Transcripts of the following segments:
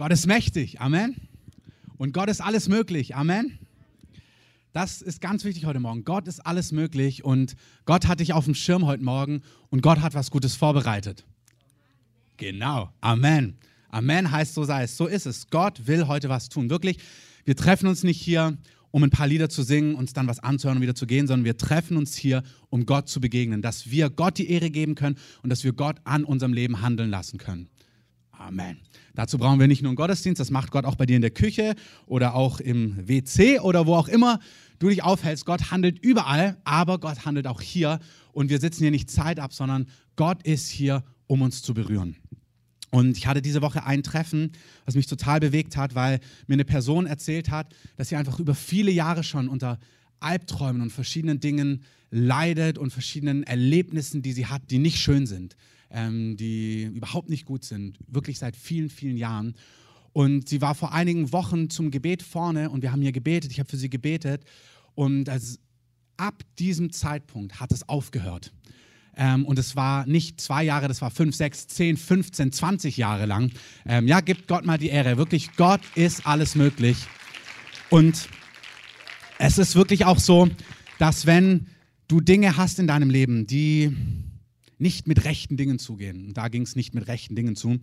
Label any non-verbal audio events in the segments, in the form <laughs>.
Gott ist mächtig. Amen. Und Gott ist alles möglich. Amen. Das ist ganz wichtig heute Morgen. Gott ist alles möglich und Gott hat dich auf dem Schirm heute Morgen und Gott hat was Gutes vorbereitet. Genau. Amen. Amen heißt so sei es. So ist es. Gott will heute was tun. Wirklich, wir treffen uns nicht hier, um ein paar Lieder zu singen, uns dann was anzuhören und wieder zu gehen, sondern wir treffen uns hier, um Gott zu begegnen, dass wir Gott die Ehre geben können und dass wir Gott an unserem Leben handeln lassen können. Amen. Dazu brauchen wir nicht nur einen Gottesdienst, das macht Gott auch bei dir in der Küche oder auch im WC oder wo auch immer du dich aufhältst. Gott handelt überall, aber Gott handelt auch hier und wir sitzen hier nicht Zeit ab, sondern Gott ist hier, um uns zu berühren. Und ich hatte diese Woche ein Treffen, was mich total bewegt hat, weil mir eine Person erzählt hat, dass sie einfach über viele Jahre schon unter Albträumen und verschiedenen Dingen leidet und verschiedenen Erlebnissen, die sie hat, die nicht schön sind ähm, die überhaupt nicht gut sind, wirklich seit vielen, vielen Jahren. Und sie war vor einigen Wochen zum Gebet vorne und wir haben hier gebetet, ich habe für sie gebetet. Und also ab diesem Zeitpunkt hat es aufgehört. Ähm, und es war nicht zwei Jahre, das war fünf, sechs, zehn, 15, 20 Jahre lang. Ähm, ja, gibt Gott mal die Ehre. Wirklich, Gott ist alles möglich. Und es ist wirklich auch so, dass wenn du Dinge hast in deinem Leben, die nicht mit rechten Dingen zugehen, da ging es nicht mit rechten Dingen zu,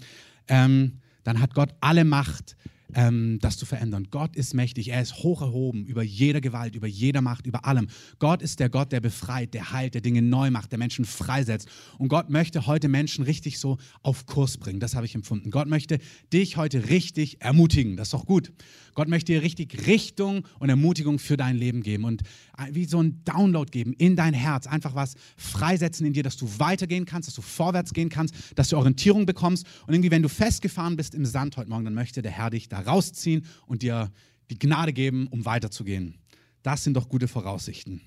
ähm, dann hat Gott alle Macht, ähm, das zu verändern. Gott ist mächtig, er ist hoch erhoben über jede Gewalt, über jede Macht, über allem. Gott ist der Gott, der befreit, der heilt, der Dinge neu macht, der Menschen freisetzt. Und Gott möchte heute Menschen richtig so auf Kurs bringen. Das habe ich empfunden. Gott möchte dich heute richtig ermutigen. Das ist doch gut. Gott möchte dir richtig Richtung und Ermutigung für dein Leben geben und wie so ein Download geben in dein Herz. Einfach was freisetzen in dir, dass du weitergehen kannst, dass du vorwärts gehen kannst, dass du Orientierung bekommst. Und irgendwie, wenn du festgefahren bist im Sand heute Morgen, dann möchte der Herr dich da rausziehen und dir die Gnade geben, um weiterzugehen. Das sind doch gute Voraussichten.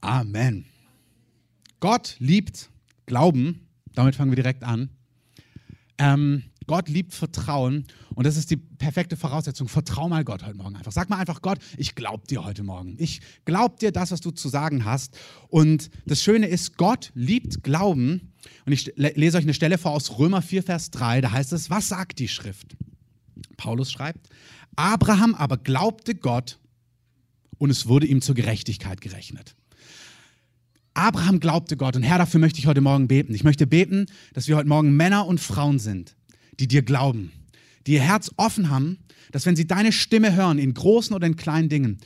Amen. Gott liebt Glauben. Damit fangen wir direkt an. Ähm, Gott liebt Vertrauen und das ist die perfekte Voraussetzung. Vertrau mal Gott heute Morgen einfach. Sag mal einfach, Gott, ich glaube dir heute Morgen. Ich glaube dir das, was du zu sagen hast. Und das Schöne ist, Gott liebt Glauben. Und ich lese euch eine Stelle vor aus Römer 4, Vers 3. Da heißt es, was sagt die Schrift? Paulus schreibt, Abraham aber glaubte Gott und es wurde ihm zur Gerechtigkeit gerechnet. Abraham glaubte Gott und Herr, dafür möchte ich heute Morgen beten. Ich möchte beten, dass wir heute Morgen Männer und Frauen sind, die dir glauben, die ihr Herz offen haben, dass wenn sie deine Stimme hören, in großen oder in kleinen Dingen,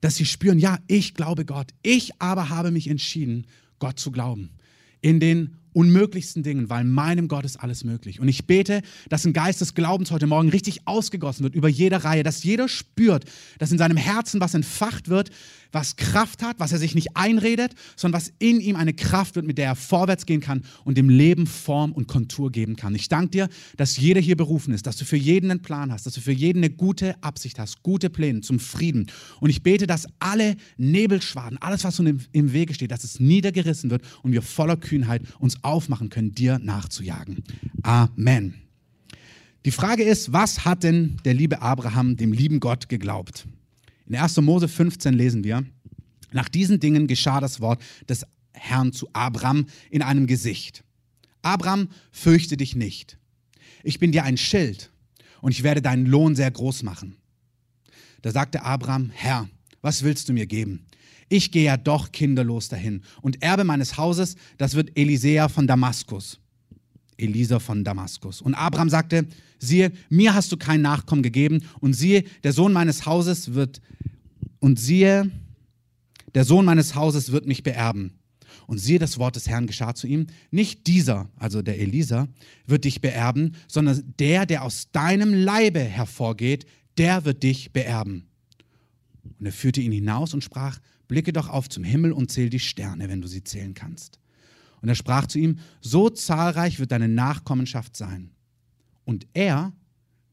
dass sie spüren, ja, ich glaube Gott. Ich aber habe mich entschieden, Gott zu glauben. In den unmöglichsten Dingen, weil meinem Gott ist alles möglich. Und ich bete, dass ein Geist des Glaubens heute Morgen richtig ausgegossen wird über jede Reihe, dass jeder spürt, dass in seinem Herzen was entfacht wird, was Kraft hat, was er sich nicht einredet, sondern was in ihm eine Kraft wird, mit der er vorwärts gehen kann und dem Leben Form und Kontur geben kann. Ich danke dir, dass jeder hier berufen ist, dass du für jeden einen Plan hast, dass du für jeden eine gute Absicht hast, gute Pläne zum Frieden. Und ich bete, dass alle Nebelschwaden, alles, was uns im Wege steht, dass es niedergerissen wird und wir voller Kühnheit uns aufmachen können, dir nachzujagen. Amen. Die Frage ist, was hat denn der liebe Abraham dem lieben Gott geglaubt? In 1. Mose 15 lesen wir, nach diesen Dingen geschah das Wort des Herrn zu Abram in einem Gesicht. Abram, fürchte dich nicht. Ich bin dir ein Schild und ich werde deinen Lohn sehr groß machen. Da sagte Abram, Herr, was willst du mir geben? Ich gehe ja doch kinderlos dahin und Erbe meines Hauses, das wird Elisea von Damaskus. Elisa von Damaskus. Und Abraham sagte, siehe, mir hast du kein Nachkommen gegeben und siehe, der Sohn meines Hauses wird, und siehe, der Sohn meines Hauses wird mich beerben. Und siehe, das Wort des Herrn geschah zu ihm. Nicht dieser, also der Elisa, wird dich beerben, sondern der, der aus deinem Leibe hervorgeht, der wird dich beerben. Und er führte ihn hinaus und sprach, blicke doch auf zum Himmel und zähl die Sterne, wenn du sie zählen kannst. Und er sprach zu ihm, so zahlreich wird deine Nachkommenschaft sein. Und er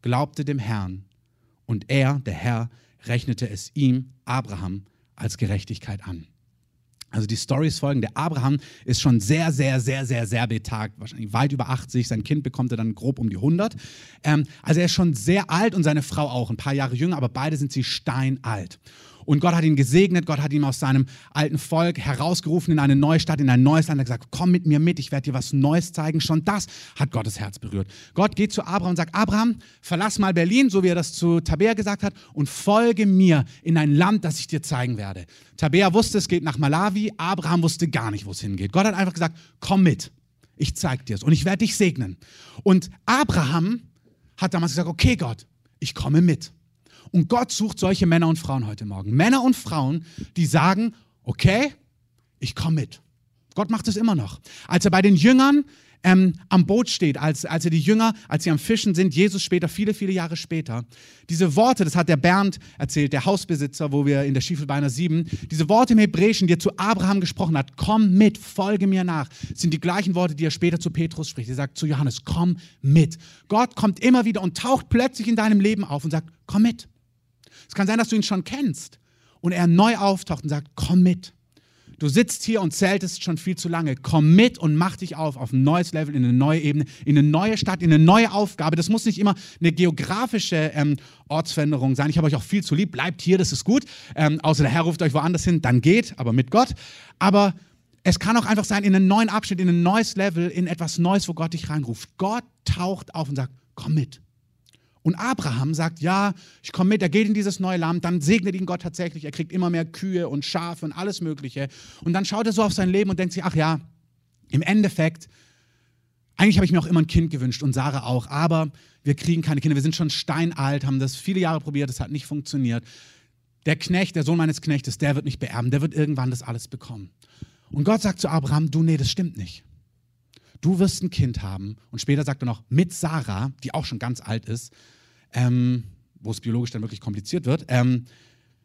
glaubte dem Herrn. Und er, der Herr, rechnete es ihm, Abraham, als Gerechtigkeit an. Also die Story ist folgende. Abraham ist schon sehr, sehr, sehr, sehr, sehr betagt, wahrscheinlich weit über 80. Sein Kind bekommt er dann grob um die 100. Ähm, also er ist schon sehr alt und seine Frau auch, ein paar Jahre jünger, aber beide sind sie steinalt. Und Gott hat ihn gesegnet, Gott hat ihn aus seinem alten Volk herausgerufen in eine neue Stadt, in ein neues Land. Er hat gesagt, komm mit mir mit, ich werde dir was Neues zeigen. Schon das hat Gottes Herz berührt. Gott geht zu Abraham und sagt, Abraham, verlass mal Berlin, so wie er das zu Tabea gesagt hat, und folge mir in ein Land, das ich dir zeigen werde. Tabea wusste, es geht nach Malawi, Abraham wusste gar nicht, wo es hingeht. Gott hat einfach gesagt, komm mit, ich zeig dir es und ich werde dich segnen. Und Abraham hat damals gesagt, okay Gott, ich komme mit. Und Gott sucht solche Männer und Frauen heute Morgen. Männer und Frauen, die sagen, okay, ich komme mit. Gott macht es immer noch. Als er bei den Jüngern ähm, am Boot steht, als, als er die Jünger, als sie am Fischen sind, Jesus später, viele, viele Jahre später, diese Worte, das hat der Bernd erzählt, der Hausbesitzer, wo wir in der Schiefelbeiner 7, diese Worte im Hebräischen, die er zu Abraham gesprochen hat, komm mit, folge mir nach, sind die gleichen Worte, die er später zu Petrus spricht. Er sagt zu Johannes, komm mit. Gott kommt immer wieder und taucht plötzlich in deinem Leben auf und sagt, komm mit. Es kann sein, dass du ihn schon kennst und er neu auftaucht und sagt, komm mit. Du sitzt hier und zeltest schon viel zu lange. Komm mit und mach dich auf auf ein neues Level, in eine neue Ebene, in eine neue Stadt, in eine neue Aufgabe. Das muss nicht immer eine geografische ähm, Ortsveränderung sein. Ich habe euch auch viel zu lieb. Bleibt hier, das ist gut. Ähm, außer der Herr ruft euch woanders hin, dann geht, aber mit Gott. Aber es kann auch einfach sein, in einen neuen Abschnitt, in ein neues Level, in etwas Neues, wo Gott dich reinruft. Gott taucht auf und sagt, komm mit. Und Abraham sagt, ja, ich komme mit, er geht in dieses neue Land, dann segnet ihn Gott tatsächlich, er kriegt immer mehr Kühe und Schafe und alles Mögliche. Und dann schaut er so auf sein Leben und denkt sich, ach ja, im Endeffekt, eigentlich habe ich mir auch immer ein Kind gewünscht und Sarah auch, aber wir kriegen keine Kinder, wir sind schon steinalt, haben das viele Jahre probiert, das hat nicht funktioniert. Der Knecht, der Sohn meines Knechtes, der wird nicht beerben, der wird irgendwann das alles bekommen. Und Gott sagt zu Abraham, du, nee, das stimmt nicht. Du wirst ein Kind haben. Und später sagt er noch, mit Sarah, die auch schon ganz alt ist, ähm, wo es biologisch dann wirklich kompliziert wird. Ähm,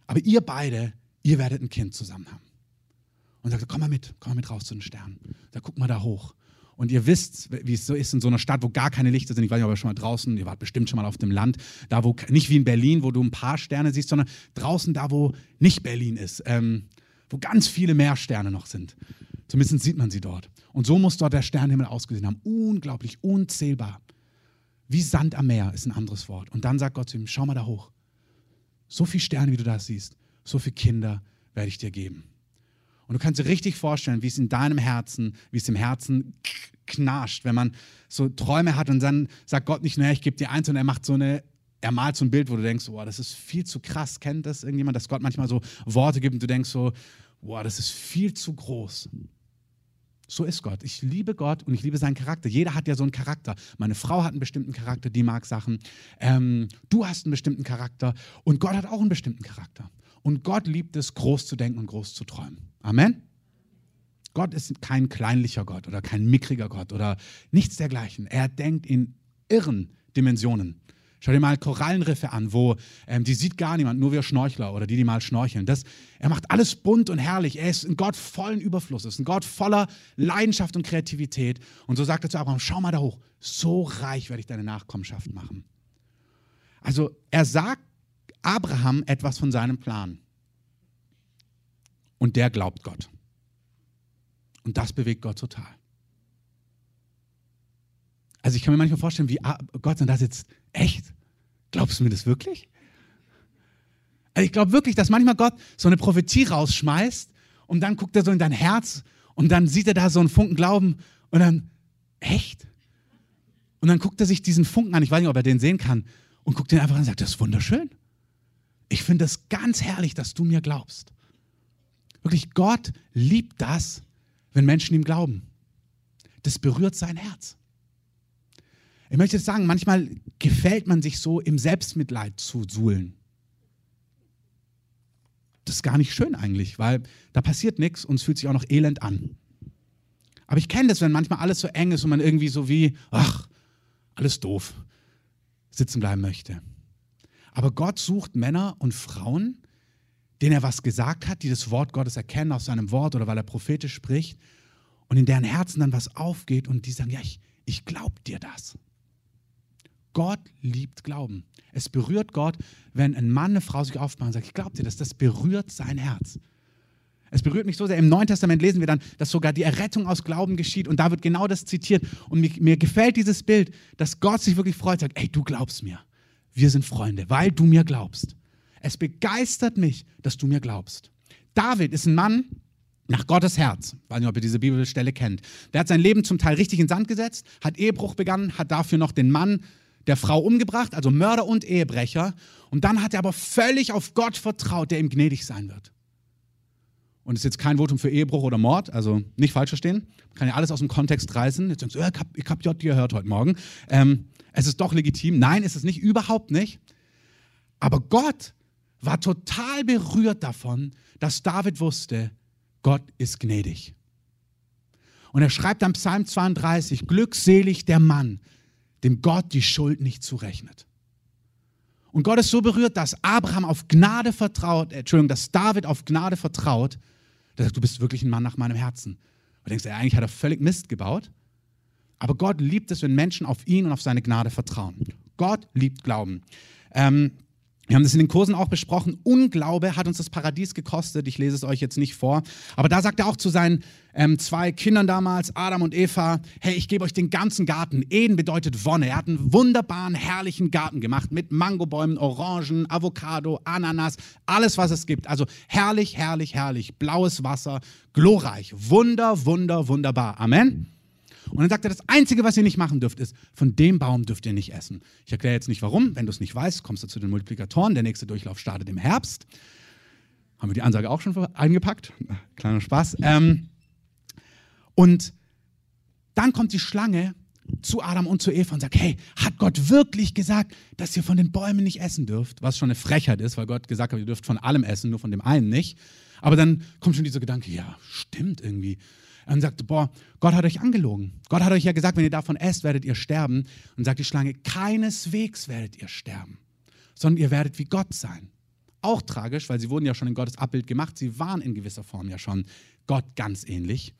aber ihr beide, ihr werdet ein Kind zusammen haben. Und sagt, komm mal mit, komm mal mit raus zu den Sternen. Da guck mal da hoch. Und ihr wisst, wie es so ist in so einer Stadt, wo gar keine Lichter sind. Ich weiß nicht, ob ihr schon mal draußen, ihr wart bestimmt schon mal auf dem Land, da wo, nicht wie in Berlin, wo du ein paar Sterne siehst, sondern draußen da, wo nicht Berlin ist, ähm, wo ganz viele mehr Sterne noch sind. Zumindest sieht man sie dort. Und so muss dort der Sternenhimmel ausgesehen haben. Unglaublich, unzählbar. Wie Sand am Meer ist ein anderes Wort. Und dann sagt Gott zu ihm, schau mal da hoch. So viele Sterne, wie du da siehst, so viele Kinder werde ich dir geben. Und du kannst dir richtig vorstellen, wie es in deinem Herzen, wie es im Herzen knascht, wenn man so Träume hat und dann sagt Gott nicht, naja, ich gebe dir eins und er macht so eine, er malt so ein Bild, wo du denkst, boah, das ist viel zu krass. Kennt das irgendjemand, dass Gott manchmal so Worte gibt und du denkst so, boah, das ist viel zu groß. So ist Gott. Ich liebe Gott und ich liebe seinen Charakter. Jeder hat ja so einen Charakter. Meine Frau hat einen bestimmten Charakter, die mag Sachen. Ähm, du hast einen bestimmten Charakter und Gott hat auch einen bestimmten Charakter. Und Gott liebt es, groß zu denken und groß zu träumen. Amen. Gott ist kein kleinlicher Gott oder kein mickriger Gott oder nichts dergleichen. Er denkt in irren Dimensionen. Schau dir mal Korallenriffe an, wo ähm, die sieht gar niemand, nur wir Schnorchler oder die, die mal schnorcheln. Das, er macht alles bunt und herrlich. Er ist ein Gott vollen Überflusses, ein Gott voller Leidenschaft und Kreativität. Und so sagt er zu Abraham: Schau mal da hoch, so reich werde ich deine Nachkommenschaft machen. Also er sagt Abraham etwas von seinem Plan. Und der glaubt Gott. Und das bewegt Gott total. Also ich kann mir manchmal vorstellen, wie Gott und das jetzt echt. Glaubst du mir das wirklich? Also ich glaube wirklich, dass manchmal Gott so eine Prophetie rausschmeißt und dann guckt er so in dein Herz und dann sieht er da so einen Funken Glauben und dann, echt? Und dann guckt er sich diesen Funken an, ich weiß nicht, ob er den sehen kann, und guckt den einfach an und sagt, das ist wunderschön. Ich finde es ganz herrlich, dass du mir glaubst. Wirklich, Gott liebt das, wenn Menschen ihm glauben. Das berührt sein Herz. Ich möchte sagen, manchmal gefällt man sich so im Selbstmitleid zu suhlen. Das ist gar nicht schön eigentlich, weil da passiert nichts und es fühlt sich auch noch elend an. Aber ich kenne das, wenn manchmal alles so eng ist und man irgendwie so wie, ach, alles doof, sitzen bleiben möchte. Aber Gott sucht Männer und Frauen, denen er was gesagt hat, die das Wort Gottes erkennen aus seinem Wort oder weil er prophetisch spricht und in deren Herzen dann was aufgeht und die sagen, ja, ich, ich glaube dir das. Gott liebt Glauben. Es berührt Gott, wenn ein Mann, eine Frau sich aufmacht und sagt, ich glaube dir das, das berührt sein Herz. Es berührt mich so sehr. Im Neuen Testament lesen wir dann, dass sogar die Errettung aus Glauben geschieht. Und da wird genau das zitiert. Und mir, mir gefällt dieses Bild, dass Gott sich wirklich freut, sagt, ey, du glaubst mir. Wir sind Freunde, weil du mir glaubst. es begeistert mich, dass du mir glaubst. David ist ein Mann nach Gottes Herz. Ich weiß nicht, ob ihr diese Bibelstelle kennt. Der hat sein Leben zum Teil richtig in Sand gesetzt, hat Ehebruch begangen, hat dafür noch den Mann der Frau umgebracht, also Mörder und Ehebrecher. Und dann hat er aber völlig auf Gott vertraut, der ihm gnädig sein wird. Und es ist jetzt kein Votum für Ehebruch oder Mord, also nicht falsch verstehen. Kann ja alles aus dem Kontext reißen. Jetzt denkst du, ich habe ich hab J gehört heute Morgen. Ähm, es ist doch legitim. Nein, ist es nicht, überhaupt nicht. Aber Gott war total berührt davon, dass David wusste, Gott ist gnädig. Und er schreibt am Psalm 32, glückselig der Mann, dem Gott die Schuld nicht zurechnet. Und Gott ist so berührt, dass Abraham auf Gnade vertraut, äh, Entschuldigung, dass David auf Gnade vertraut, der sagt, du bist wirklich ein Mann nach meinem Herzen. Und du denkst, er eigentlich hat er völlig Mist gebaut. Aber Gott liebt es, wenn Menschen auf ihn und auf seine Gnade vertrauen. Gott liebt Glauben. Ähm, wir haben das in den Kursen auch besprochen. Unglaube hat uns das Paradies gekostet. Ich lese es euch jetzt nicht vor. Aber da sagt er auch zu seinen ähm, zwei Kindern damals, Adam und Eva, hey, ich gebe euch den ganzen Garten. Eden bedeutet Wonne. Er hat einen wunderbaren, herrlichen Garten gemacht mit Mangobäumen, Orangen, Avocado, Ananas, alles, was es gibt. Also herrlich, herrlich, herrlich. Blaues Wasser, glorreich. Wunder, wunder, wunderbar. Amen. Und dann sagt er, das Einzige, was ihr nicht machen dürft, ist, von dem Baum dürft ihr nicht essen. Ich erkläre jetzt nicht warum. Wenn du es nicht weißt, kommst du zu den Multiplikatoren. Der nächste Durchlauf startet im Herbst. Haben wir die Ansage auch schon eingepackt? <laughs> Kleiner Spaß. Ähm, und dann kommt die Schlange zu Adam und zu Eva und sagt, hey, hat Gott wirklich gesagt, dass ihr von den Bäumen nicht essen dürft? Was schon eine Frechheit ist, weil Gott gesagt hat, ihr dürft von allem essen, nur von dem einen nicht. Aber dann kommt schon dieser Gedanke, ja, stimmt irgendwie und sagt, boah, Gott hat euch angelogen. Gott hat euch ja gesagt, wenn ihr davon esst, werdet ihr sterben. Und sagt die Schlange, keineswegs werdet ihr sterben, sondern ihr werdet wie Gott sein. Auch tragisch, weil sie wurden ja schon in Gottes Abbild gemacht. Sie waren in gewisser Form ja schon Gott ganz ähnlich.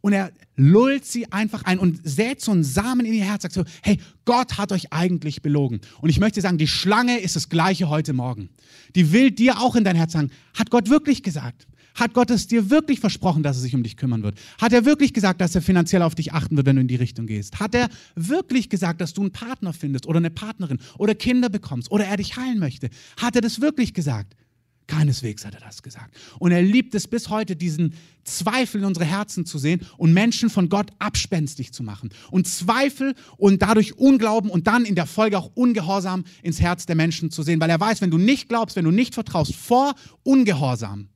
Und er lullt sie einfach ein und sät so einen Samen in ihr Herz, sagt so, hey, Gott hat euch eigentlich belogen. Und ich möchte sagen, die Schlange ist das gleiche heute Morgen. Die will dir auch in dein Herz sagen, hat Gott wirklich gesagt? Hat Gott es dir wirklich versprochen, dass er sich um dich kümmern wird? Hat er wirklich gesagt, dass er finanziell auf dich achten wird, wenn du in die Richtung gehst? Hat er wirklich gesagt, dass du einen Partner findest oder eine Partnerin oder Kinder bekommst oder er dich heilen möchte? Hat er das wirklich gesagt? Keineswegs hat er das gesagt. Und er liebt es bis heute, diesen Zweifel in unsere Herzen zu sehen und Menschen von Gott abspenstig zu machen. Und Zweifel und dadurch Unglauben und dann in der Folge auch Ungehorsam ins Herz der Menschen zu sehen. Weil er weiß, wenn du nicht glaubst, wenn du nicht vertraust, vor Ungehorsam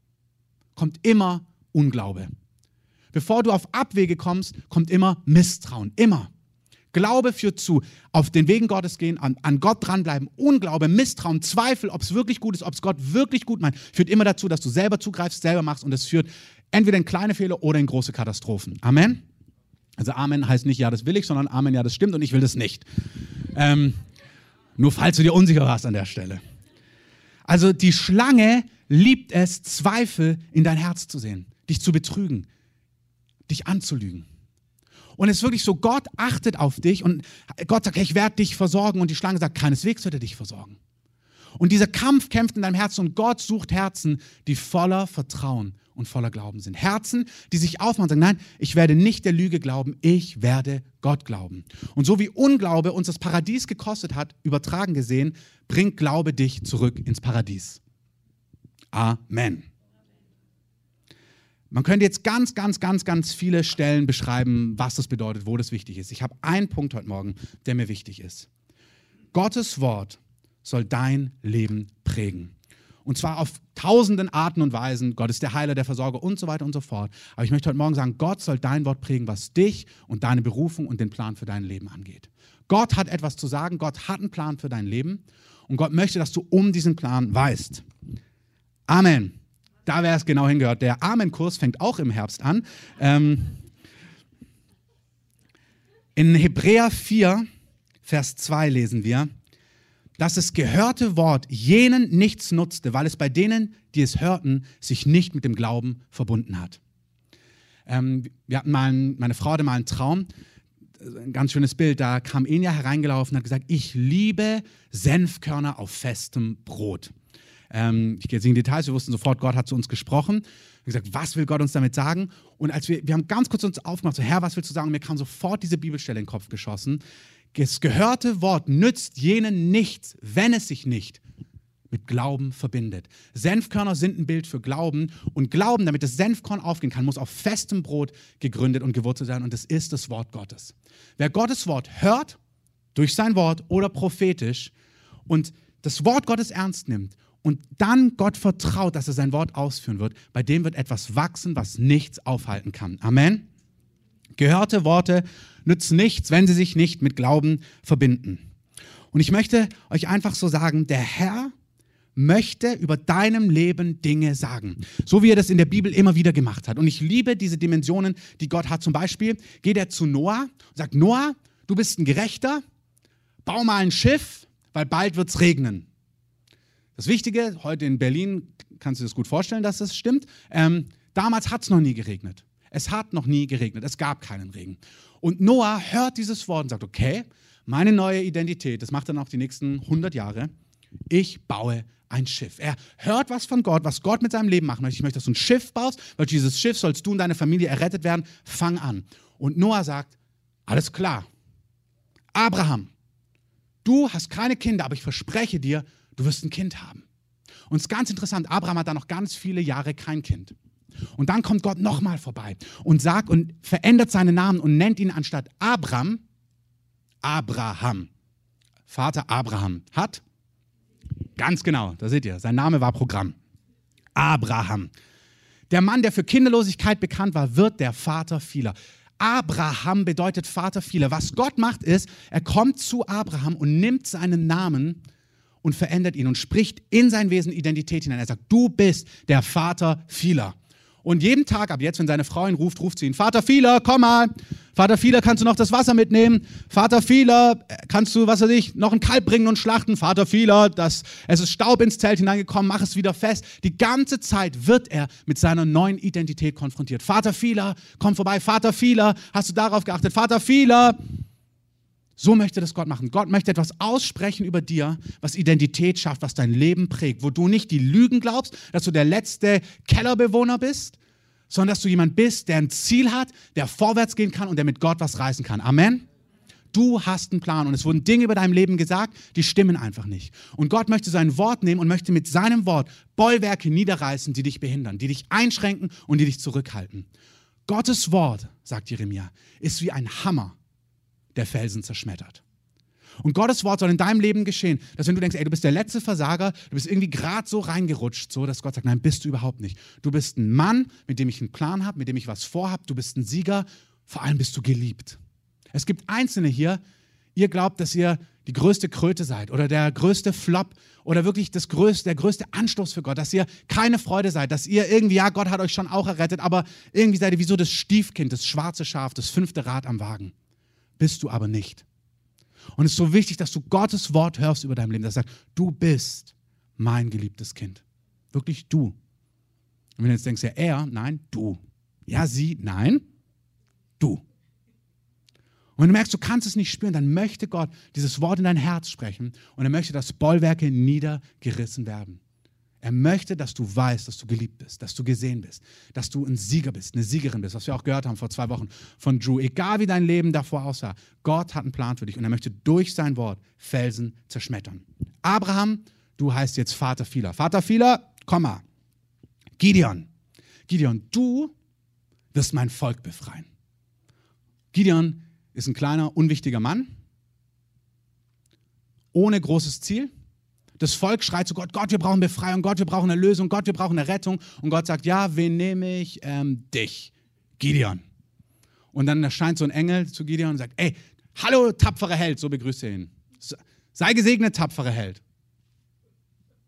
kommt immer Unglaube. Bevor du auf Abwege kommst, kommt immer Misstrauen. Immer. Glaube führt zu, auf den Wegen Gottes gehen, an, an Gott dranbleiben. Unglaube, Misstrauen, Zweifel, ob es wirklich gut ist, ob es Gott wirklich gut meint, führt immer dazu, dass du selber zugreifst, selber machst und es führt entweder in kleine Fehler oder in große Katastrophen. Amen. Also Amen heißt nicht, ja, das will ich, sondern Amen, ja, das stimmt und ich will das nicht. Ähm, nur falls du dir unsicher warst an der Stelle. Also die Schlange liebt es, Zweifel in dein Herz zu sehen, dich zu betrügen, dich anzulügen. Und es ist wirklich so, Gott achtet auf dich und Gott sagt, ich werde dich versorgen und die Schlange sagt, keineswegs wird er dich versorgen. Und dieser Kampf kämpft in deinem Herzen und Gott sucht Herzen, die voller Vertrauen und voller Glauben sind. Herzen, die sich aufmachen und sagen, nein, ich werde nicht der Lüge glauben, ich werde Gott glauben. Und so wie Unglaube uns das Paradies gekostet hat, übertragen gesehen, bringt Glaube dich zurück ins Paradies. Amen. Man könnte jetzt ganz, ganz, ganz, ganz viele Stellen beschreiben, was das bedeutet, wo das wichtig ist. Ich habe einen Punkt heute Morgen, der mir wichtig ist. Gottes Wort soll dein Leben prägen. Und zwar auf tausenden Arten und Weisen. Gott ist der Heiler, der Versorger und so weiter und so fort. Aber ich möchte heute Morgen sagen, Gott soll dein Wort prägen, was dich und deine Berufung und den Plan für dein Leben angeht. Gott hat etwas zu sagen, Gott hat einen Plan für dein Leben und Gott möchte, dass du um diesen Plan weißt. Amen. Da wäre es genau hingehört. Der Amen-Kurs fängt auch im Herbst an. Ähm, in Hebräer 4, Vers 2 lesen wir, dass das gehörte Wort jenen nichts nutzte, weil es bei denen, die es hörten, sich nicht mit dem Glauben verbunden hat. Ähm, wir hatten mal, ein, meine Frau hatte mal einen Traum, ein ganz schönes Bild, da kam Enya hereingelaufen und hat gesagt, ich liebe Senfkörner auf festem Brot. Ähm, ich gehe jetzt in Details, wir wussten sofort, Gott hat zu uns gesprochen. Wir haben gesagt, was will Gott uns damit sagen? Und als wir, wir haben ganz kurz uns aufgemacht, so, Herr, was willst du sagen? Und mir kam sofort diese Bibelstelle in den Kopf geschossen. Das gehörte Wort nützt jenen nichts, wenn es sich nicht mit Glauben verbindet. Senfkörner sind ein Bild für Glauben und Glauben, damit das Senfkorn aufgehen kann, muss auf festem Brot gegründet und gewurzelt sein und das ist das Wort Gottes. Wer Gottes Wort hört, durch sein Wort oder prophetisch und das Wort Gottes ernst nimmt und dann Gott vertraut, dass er sein Wort ausführen wird, bei dem wird etwas wachsen, was nichts aufhalten kann. Amen. Gehörte Worte nützen nichts, wenn sie sich nicht mit Glauben verbinden. Und ich möchte euch einfach so sagen, der Herr möchte über deinem Leben Dinge sagen. So wie er das in der Bibel immer wieder gemacht hat. Und ich liebe diese Dimensionen, die Gott hat. Zum Beispiel geht er zu Noah und sagt, Noah, du bist ein Gerechter, bau mal ein Schiff, weil bald wird es regnen. Das Wichtige, heute in Berlin kannst du dir das gut vorstellen, dass das stimmt. Ähm, damals hat es noch nie geregnet. Es hat noch nie geregnet. Es gab keinen Regen. Und Noah hört dieses Wort und sagt, okay, meine neue Identität, das macht er noch die nächsten 100 Jahre, ich baue ein Schiff. Er hört was von Gott, was Gott mit seinem Leben machen möchte. Ich möchte, dass du ein Schiff baust, weil dieses Schiff sollst du und deine Familie errettet werden. Fang an. Und Noah sagt, alles klar. Abraham, du hast keine Kinder, aber ich verspreche dir, du wirst ein Kind haben. Und es ist ganz interessant, Abraham hat da noch ganz viele Jahre kein Kind. Und dann kommt Gott nochmal vorbei und sagt und verändert seinen Namen und nennt ihn anstatt Abram, Abraham. Vater Abraham hat, ganz genau, da seht ihr, sein Name war Programm. Abraham. Der Mann, der für Kinderlosigkeit bekannt war, wird der Vater vieler. Abraham bedeutet Vater vieler. Was Gott macht ist, er kommt zu Abraham und nimmt seinen Namen und verändert ihn und spricht in sein Wesen Identität hinein. Er sagt, du bist der Vater vieler. Und jeden Tag, ab jetzt, wenn seine Frau ihn ruft, ruft sie ihn, Vater Fieler, komm mal. Vater Fieler, kannst du noch das Wasser mitnehmen? Vater Fieler, kannst du, was weiß ich, noch ein Kalb bringen und schlachten? Vater Fieler, das, es ist Staub ins Zelt hineingekommen, mach es wieder fest. Die ganze Zeit wird er mit seiner neuen Identität konfrontiert. Vater Fieler, komm vorbei. Vater Fieler, hast du darauf geachtet? Vater Fieler, so möchte das Gott machen. Gott möchte etwas aussprechen über dir, was Identität schafft, was dein Leben prägt, wo du nicht die Lügen glaubst, dass du der letzte Kellerbewohner bist, sondern dass du jemand bist, der ein Ziel hat, der vorwärts gehen kann und der mit Gott was reißen kann. Amen. Du hast einen Plan und es wurden Dinge über deinem Leben gesagt, die stimmen einfach nicht. Und Gott möchte sein Wort nehmen und möchte mit seinem Wort Bollwerke niederreißen, die dich behindern, die dich einschränken und die dich zurückhalten. Gottes Wort, sagt Jeremia, ist wie ein Hammer der Felsen zerschmettert. Und Gottes Wort soll in deinem Leben geschehen, dass wenn du denkst, ey, du bist der letzte Versager, du bist irgendwie gerade so reingerutscht, so dass Gott sagt, nein, bist du überhaupt nicht. Du bist ein Mann, mit dem ich einen Plan habe, mit dem ich was vorhab, du bist ein Sieger, vor allem bist du geliebt. Es gibt Einzelne hier, ihr glaubt, dass ihr die größte Kröte seid oder der größte Flop oder wirklich das größte, der größte Anstoß für Gott, dass ihr keine Freude seid, dass ihr irgendwie, ja, Gott hat euch schon auch errettet, aber irgendwie seid ihr wie so das Stiefkind, das schwarze Schaf, das fünfte Rad am Wagen bist du aber nicht. Und es ist so wichtig, dass du Gottes Wort hörst über dein Leben, das sagt, du bist mein geliebtes Kind. Wirklich du. Und wenn du jetzt denkst, ja, er, nein, du. Ja, sie, nein, du. Und wenn du merkst, du kannst es nicht spüren, dann möchte Gott dieses Wort in dein Herz sprechen und er möchte, dass Bollwerke niedergerissen werden. Er möchte, dass du weißt, dass du geliebt bist, dass du gesehen bist, dass du ein Sieger bist, eine Siegerin bist, was wir auch gehört haben vor zwei Wochen von Drew. Egal wie dein Leben davor aussah, Gott hat einen Plan für dich und er möchte durch sein Wort Felsen zerschmettern. Abraham, du heißt jetzt Vater vieler. Vater vieler, Komma. Gideon. Gideon, du wirst mein Volk befreien. Gideon ist ein kleiner, unwichtiger Mann, ohne großes Ziel das Volk schreit zu Gott, Gott, wir brauchen Befreiung, Gott, wir brauchen eine Lösung, Gott, wir brauchen eine Rettung. Und Gott sagt, ja, wen nehme ich? Ähm, dich, Gideon. Und dann erscheint so ein Engel zu Gideon und sagt, ey, hallo, tapferer Held, so begrüßt er ihn. Sei gesegnet, tapferer Held.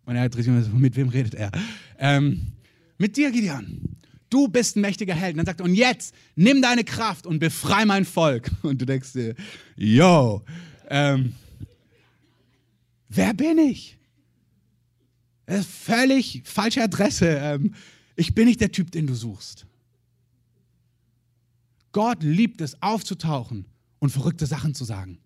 Und er hat richtig, mit wem redet er? Ähm, mit dir, Gideon. Du bist ein mächtiger Held. Und dann sagt er, und jetzt nimm deine Kraft und befrei mein Volk. <laughs> Und du denkst dir, yo, ähm, wer bin ich? Das ist völlig falsche Adresse. Ähm, ich bin nicht der Typ, den du suchst. Gott liebt es, aufzutauchen und verrückte Sachen zu sagen.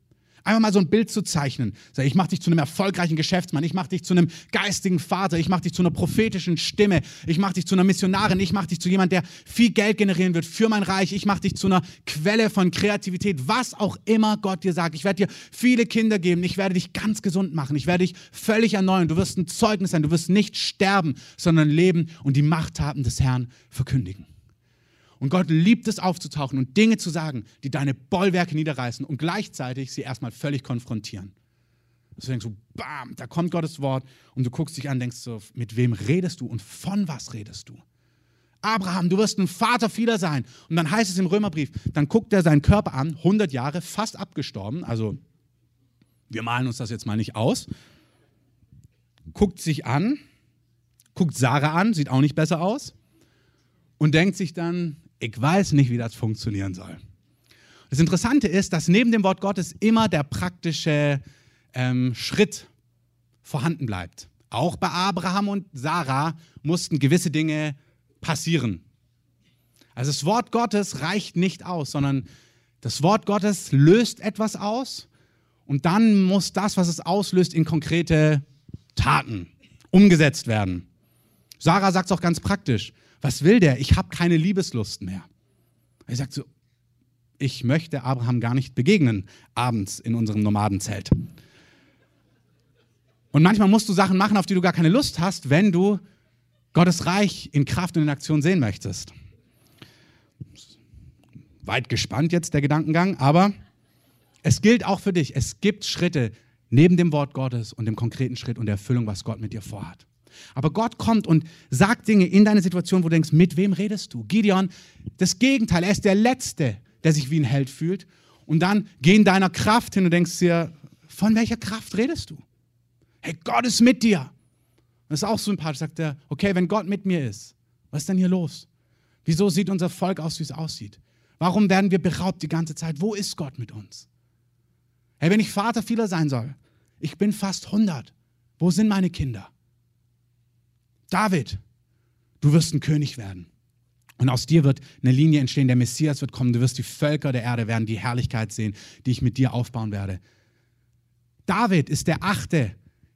Einfach mal so ein Bild zu zeichnen. Sag, ich mache dich zu einem erfolgreichen Geschäftsmann, ich mache dich zu einem geistigen Vater, ich mache dich zu einer prophetischen Stimme, ich mache dich zu einer Missionarin, ich mache dich zu jemand, der viel Geld generieren wird für mein Reich, ich mache dich zu einer Quelle von Kreativität, was auch immer Gott dir sagt. Ich werde dir viele Kinder geben, ich werde dich ganz gesund machen, ich werde dich völlig erneuern, du wirst ein Zeugnis sein, du wirst nicht sterben, sondern leben und die Machttaten des Herrn verkündigen. Und Gott liebt es aufzutauchen und Dinge zu sagen, die deine Bollwerke niederreißen und gleichzeitig sie erstmal völlig konfrontieren. Deswegen so, bam, da kommt Gottes Wort und du guckst dich an, denkst so, mit wem redest du und von was redest du? Abraham, du wirst ein Vater vieler sein. Und dann heißt es im Römerbrief, dann guckt er seinen Körper an, 100 Jahre, fast abgestorben. Also, wir malen uns das jetzt mal nicht aus. Guckt sich an, guckt Sarah an, sieht auch nicht besser aus. Und denkt sich dann, ich weiß nicht, wie das funktionieren soll. Das Interessante ist, dass neben dem Wort Gottes immer der praktische ähm, Schritt vorhanden bleibt. Auch bei Abraham und Sarah mussten gewisse Dinge passieren. Also das Wort Gottes reicht nicht aus, sondern das Wort Gottes löst etwas aus und dann muss das, was es auslöst, in konkrete Taten umgesetzt werden. Sarah sagt es auch ganz praktisch. Was will der? Ich habe keine Liebeslust mehr. Er sagt so, ich möchte Abraham gar nicht begegnen abends in unserem Nomadenzelt. Und manchmal musst du Sachen machen, auf die du gar keine Lust hast, wenn du Gottes Reich in Kraft und in Aktion sehen möchtest. Weit gespannt jetzt der Gedankengang, aber es gilt auch für dich. Es gibt Schritte neben dem Wort Gottes und dem konkreten Schritt und der Erfüllung, was Gott mit dir vorhat. Aber Gott kommt und sagt Dinge in deine Situation, wo du denkst, mit wem redest du? Gideon, das Gegenteil, er ist der Letzte, der sich wie ein Held fühlt. Und dann geh in deiner Kraft hin und denkst dir, von welcher Kraft redest du? Hey, Gott ist mit dir. Das ist auch sympathisch, sagt er, okay, wenn Gott mit mir ist, was ist denn hier los? Wieso sieht unser Volk aus, wie es aussieht? Warum werden wir beraubt die ganze Zeit? Wo ist Gott mit uns? Hey, wenn ich Vater vieler sein soll, ich bin fast 100. Wo sind meine Kinder? David, du wirst ein König werden. Und aus dir wird eine Linie entstehen, der Messias wird kommen, du wirst die Völker der Erde werden die Herrlichkeit sehen, die ich mit dir aufbauen werde. David ist der Achte,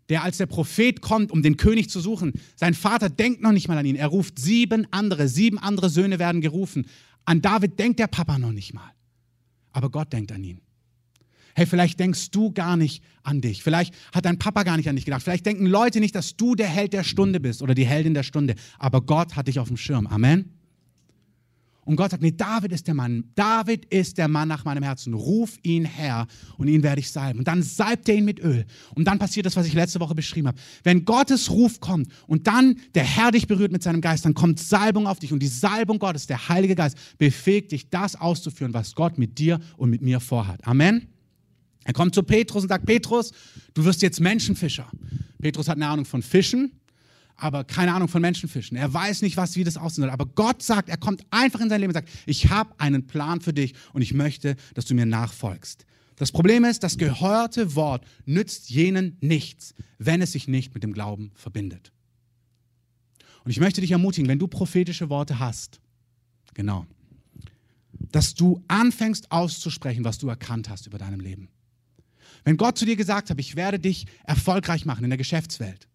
der als der Prophet kommt, um den König zu suchen. Sein Vater denkt noch nicht mal an ihn. Er ruft sieben andere, sieben andere Söhne werden gerufen. An David denkt der Papa noch nicht mal. Aber Gott denkt an ihn. Hey, vielleicht denkst du gar nicht an dich. Vielleicht hat dein Papa gar nicht an dich gedacht. Vielleicht denken Leute nicht, dass du der Held der Stunde bist oder die Heldin der Stunde. Aber Gott hat dich auf dem Schirm. Amen. Und Gott sagt, nee, David ist der Mann. David ist der Mann nach meinem Herzen. Ruf ihn her und ihn werde ich salben. Und dann salbt er ihn mit Öl. Und dann passiert das, was ich letzte Woche beschrieben habe. Wenn Gottes Ruf kommt und dann der Herr dich berührt mit seinem Geist, dann kommt Salbung auf dich. Und die Salbung Gottes, der Heilige Geist, befähigt dich, das auszuführen, was Gott mit dir und mit mir vorhat. Amen. Er kommt zu Petrus und sagt, Petrus, du wirst jetzt Menschenfischer. Petrus hat eine Ahnung von Fischen, aber keine Ahnung von Menschenfischen. Er weiß nicht, was, wie das aussehen soll. Aber Gott sagt, er kommt einfach in sein Leben und sagt, ich habe einen Plan für dich und ich möchte, dass du mir nachfolgst. Das Problem ist, das gehörte Wort nützt jenen nichts, wenn es sich nicht mit dem Glauben verbindet. Und ich möchte dich ermutigen, wenn du prophetische Worte hast, genau, dass du anfängst auszusprechen, was du erkannt hast über deinem Leben. Wenn Gott zu dir gesagt hat, ich werde dich erfolgreich machen in der Geschäftswelt,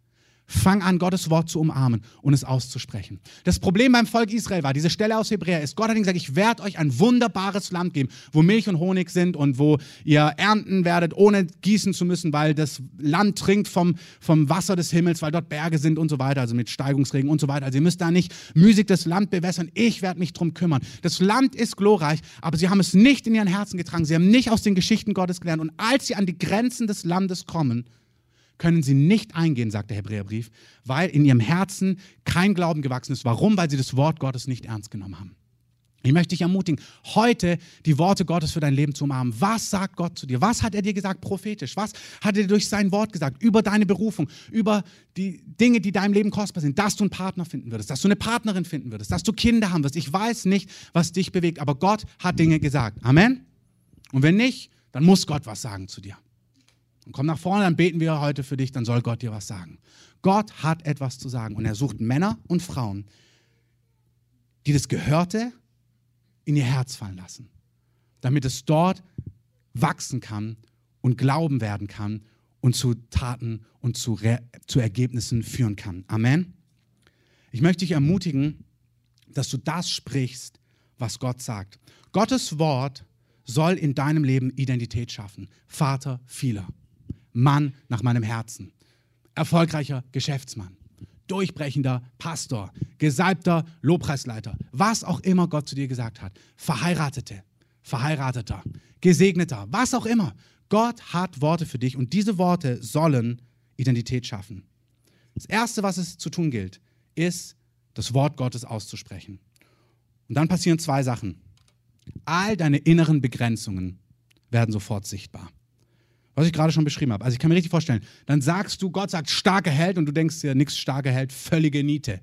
Fang an, Gottes Wort zu umarmen und es auszusprechen. Das Problem beim Volk Israel war, diese Stelle aus Hebräer ist, Gott hat ihnen gesagt, ich werde euch ein wunderbares Land geben, wo Milch und Honig sind und wo ihr ernten werdet, ohne gießen zu müssen, weil das Land trinkt vom, vom Wasser des Himmels, weil dort Berge sind und so weiter, also mit Steigungsregen und so weiter. Also ihr müsst da nicht müßig das Land bewässern, ich werde mich drum kümmern. Das Land ist glorreich, aber sie haben es nicht in ihren Herzen getragen, sie haben nicht aus den Geschichten Gottes gelernt und als sie an die Grenzen des Landes kommen, können sie nicht eingehen, sagt der Hebräerbrief, weil in ihrem Herzen kein Glauben gewachsen ist. Warum? Weil sie das Wort Gottes nicht ernst genommen haben. Ich möchte dich ermutigen, heute die Worte Gottes für dein Leben zu umarmen. Was sagt Gott zu dir? Was hat er dir gesagt prophetisch? Was hat er dir durch sein Wort gesagt über deine Berufung, über die Dinge, die deinem Leben kostbar sind, dass du einen Partner finden würdest, dass du eine Partnerin finden würdest, dass du Kinder haben wirst? Ich weiß nicht, was dich bewegt, aber Gott hat Dinge gesagt. Amen? Und wenn nicht, dann muss Gott was sagen zu dir. Und komm nach vorne, dann beten wir heute für dich, dann soll Gott dir was sagen. Gott hat etwas zu sagen und er sucht Männer und Frauen, die das Gehörte in ihr Herz fallen lassen, damit es dort wachsen kann und Glauben werden kann und zu Taten und zu, Re zu Ergebnissen führen kann. Amen. Ich möchte dich ermutigen, dass du das sprichst, was Gott sagt. Gottes Wort soll in deinem Leben Identität schaffen. Vater vieler, Mann nach meinem Herzen, erfolgreicher Geschäftsmann, durchbrechender Pastor, gesalbter Lobpreisleiter, was auch immer Gott zu dir gesagt hat, Verheiratete, Verheirateter, Gesegneter, was auch immer. Gott hat Worte für dich und diese Worte sollen Identität schaffen. Das Erste, was es zu tun gilt, ist, das Wort Gottes auszusprechen. Und dann passieren zwei Sachen. All deine inneren Begrenzungen werden sofort sichtbar. Was ich gerade schon beschrieben habe. Also ich kann mir richtig vorstellen, dann sagst du, Gott sagt starker Held und du denkst dir, nichts starker Held, völlige Niete.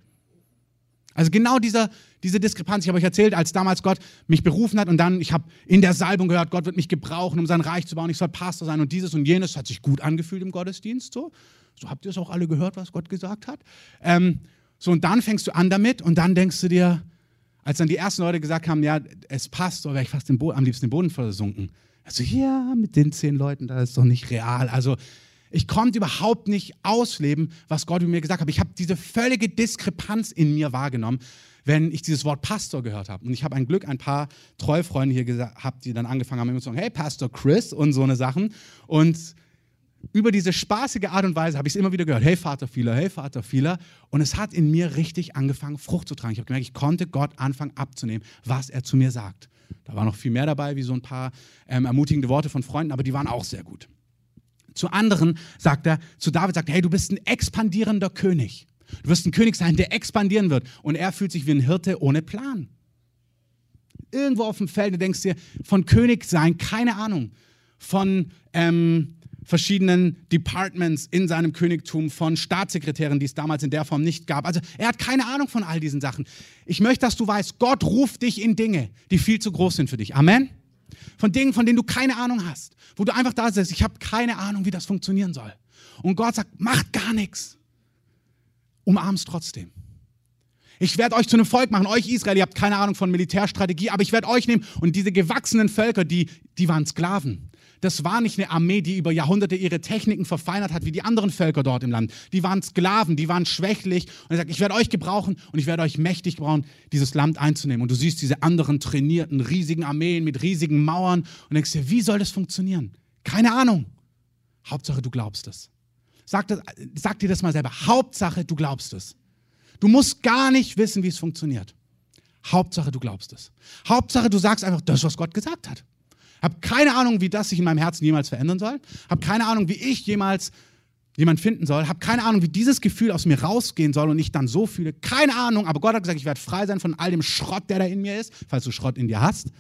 Also genau dieser, diese Diskrepanz, ich habe euch erzählt, als damals Gott mich berufen hat und dann, ich habe in der Salbung gehört, Gott wird mich gebrauchen, um sein Reich zu bauen, ich soll Pastor sein und dieses und jenes, hat sich gut angefühlt im Gottesdienst, so. So habt ihr es auch alle gehört, was Gott gesagt hat. Ähm, so und dann fängst du an damit und dann denkst du dir, als dann die ersten Leute gesagt haben, ja, es passt, so wäre ich fast am liebsten den Boden versunken. Also ja, mit den zehn Leuten, das ist doch nicht real. Also ich konnte überhaupt nicht ausleben, was Gott mir gesagt hat. Ich habe diese völlige Diskrepanz in mir wahrgenommen, wenn ich dieses Wort Pastor gehört habe. Und ich habe ein Glück ein paar treue Freunde hier gehabt, die dann angefangen haben, immer zu sagen, hey, Pastor Chris und so eine Sachen. Und über diese spaßige Art und Weise habe ich es immer wieder gehört, hey Vater Vieler, hey Vater Vieler. Und es hat in mir richtig angefangen, Frucht zu tragen. Ich habe gemerkt, ich konnte Gott anfangen abzunehmen, was er zu mir sagt. Da war noch viel mehr dabei, wie so ein paar ähm, ermutigende Worte von Freunden, aber die waren auch sehr gut. Zu anderen sagt er, zu David sagt er, hey, du bist ein expandierender König. Du wirst ein König sein, der expandieren wird. Und er fühlt sich wie ein Hirte ohne Plan. Irgendwo auf dem Feld, du denkst dir, von König sein, keine Ahnung. Von ähm, verschiedenen Departments in seinem Königtum, von Staatssekretären, die es damals in der Form nicht gab. Also er hat keine Ahnung von all diesen Sachen. Ich möchte, dass du weißt, Gott ruft dich in Dinge, die viel zu groß sind für dich. Amen. Von Dingen, von denen du keine Ahnung hast, wo du einfach da sitzt, ich habe keine Ahnung, wie das funktionieren soll. Und Gott sagt, macht gar nichts. Umarm's trotzdem. Ich werde euch zu einem Volk machen, euch Israel, ihr habt keine Ahnung von Militärstrategie, aber ich werde euch nehmen und diese gewachsenen Völker, die, die waren Sklaven. Das war nicht eine Armee, die über Jahrhunderte ihre Techniken verfeinert hat, wie die anderen Völker dort im Land. Die waren Sklaven, die waren schwächlich. Und er sagt, ich werde euch gebrauchen und ich werde euch mächtig gebrauchen, dieses Land einzunehmen. Und du siehst diese anderen trainierten, riesigen Armeen mit riesigen Mauern und denkst dir, wie soll das funktionieren? Keine Ahnung. Hauptsache, du glaubst es. Sag, das, sag dir das mal selber. Hauptsache, du glaubst es. Du musst gar nicht wissen, wie es funktioniert. Hauptsache, du glaubst es. Hauptsache, du sagst einfach das, was Gott gesagt hat. Hab keine Ahnung, wie das sich in meinem Herzen jemals verändern soll. Hab keine Ahnung, wie ich jemals jemand finden soll. Hab keine Ahnung, wie dieses Gefühl aus mir rausgehen soll und ich dann so fühle. Keine Ahnung, aber Gott hat gesagt, ich werde frei sein von all dem Schrott, der da in mir ist, falls du Schrott in dir hast.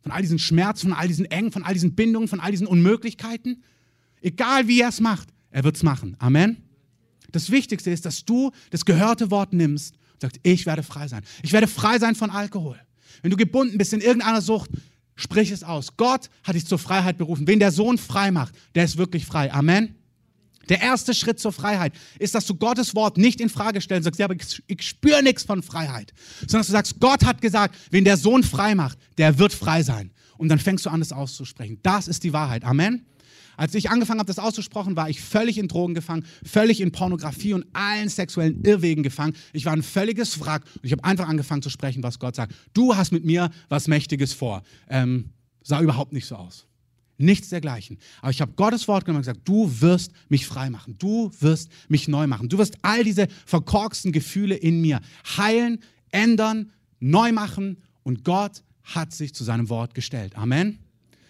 Von all diesen Schmerzen, von all diesen Engen, von all diesen Bindungen, von all diesen Unmöglichkeiten. Egal wie er es macht, er wird es machen. Amen. Das Wichtigste ist, dass du das gehörte Wort nimmst und sagst, ich werde frei sein. Ich werde frei sein von Alkohol. Wenn du gebunden bist in irgendeiner Sucht, Sprich es aus. Gott hat dich zur Freiheit berufen. Wen der Sohn frei macht, der ist wirklich frei. Amen. Der erste Schritt zur Freiheit ist, dass du Gottes Wort nicht in Frage stellst und sagst, ja, aber ich, ich spüre nichts von Freiheit. Sondern dass du sagst, Gott hat gesagt, wen der Sohn frei macht, der wird frei sein. Und dann fängst du an, es auszusprechen. Das ist die Wahrheit. Amen. Als ich angefangen habe, das auszusprechen, war ich völlig in Drogen gefangen, völlig in Pornografie und allen sexuellen Irrwegen gefangen. Ich war ein völliges Wrack und ich habe einfach angefangen zu sprechen, was Gott sagt. Du hast mit mir was Mächtiges vor. Ähm, sah überhaupt nicht so aus. Nichts dergleichen. Aber ich habe Gottes Wort genommen und gesagt, du wirst mich frei machen. Du wirst mich neu machen. Du wirst all diese verkorksten Gefühle in mir heilen, ändern, neu machen. Und Gott hat sich zu seinem Wort gestellt. Amen.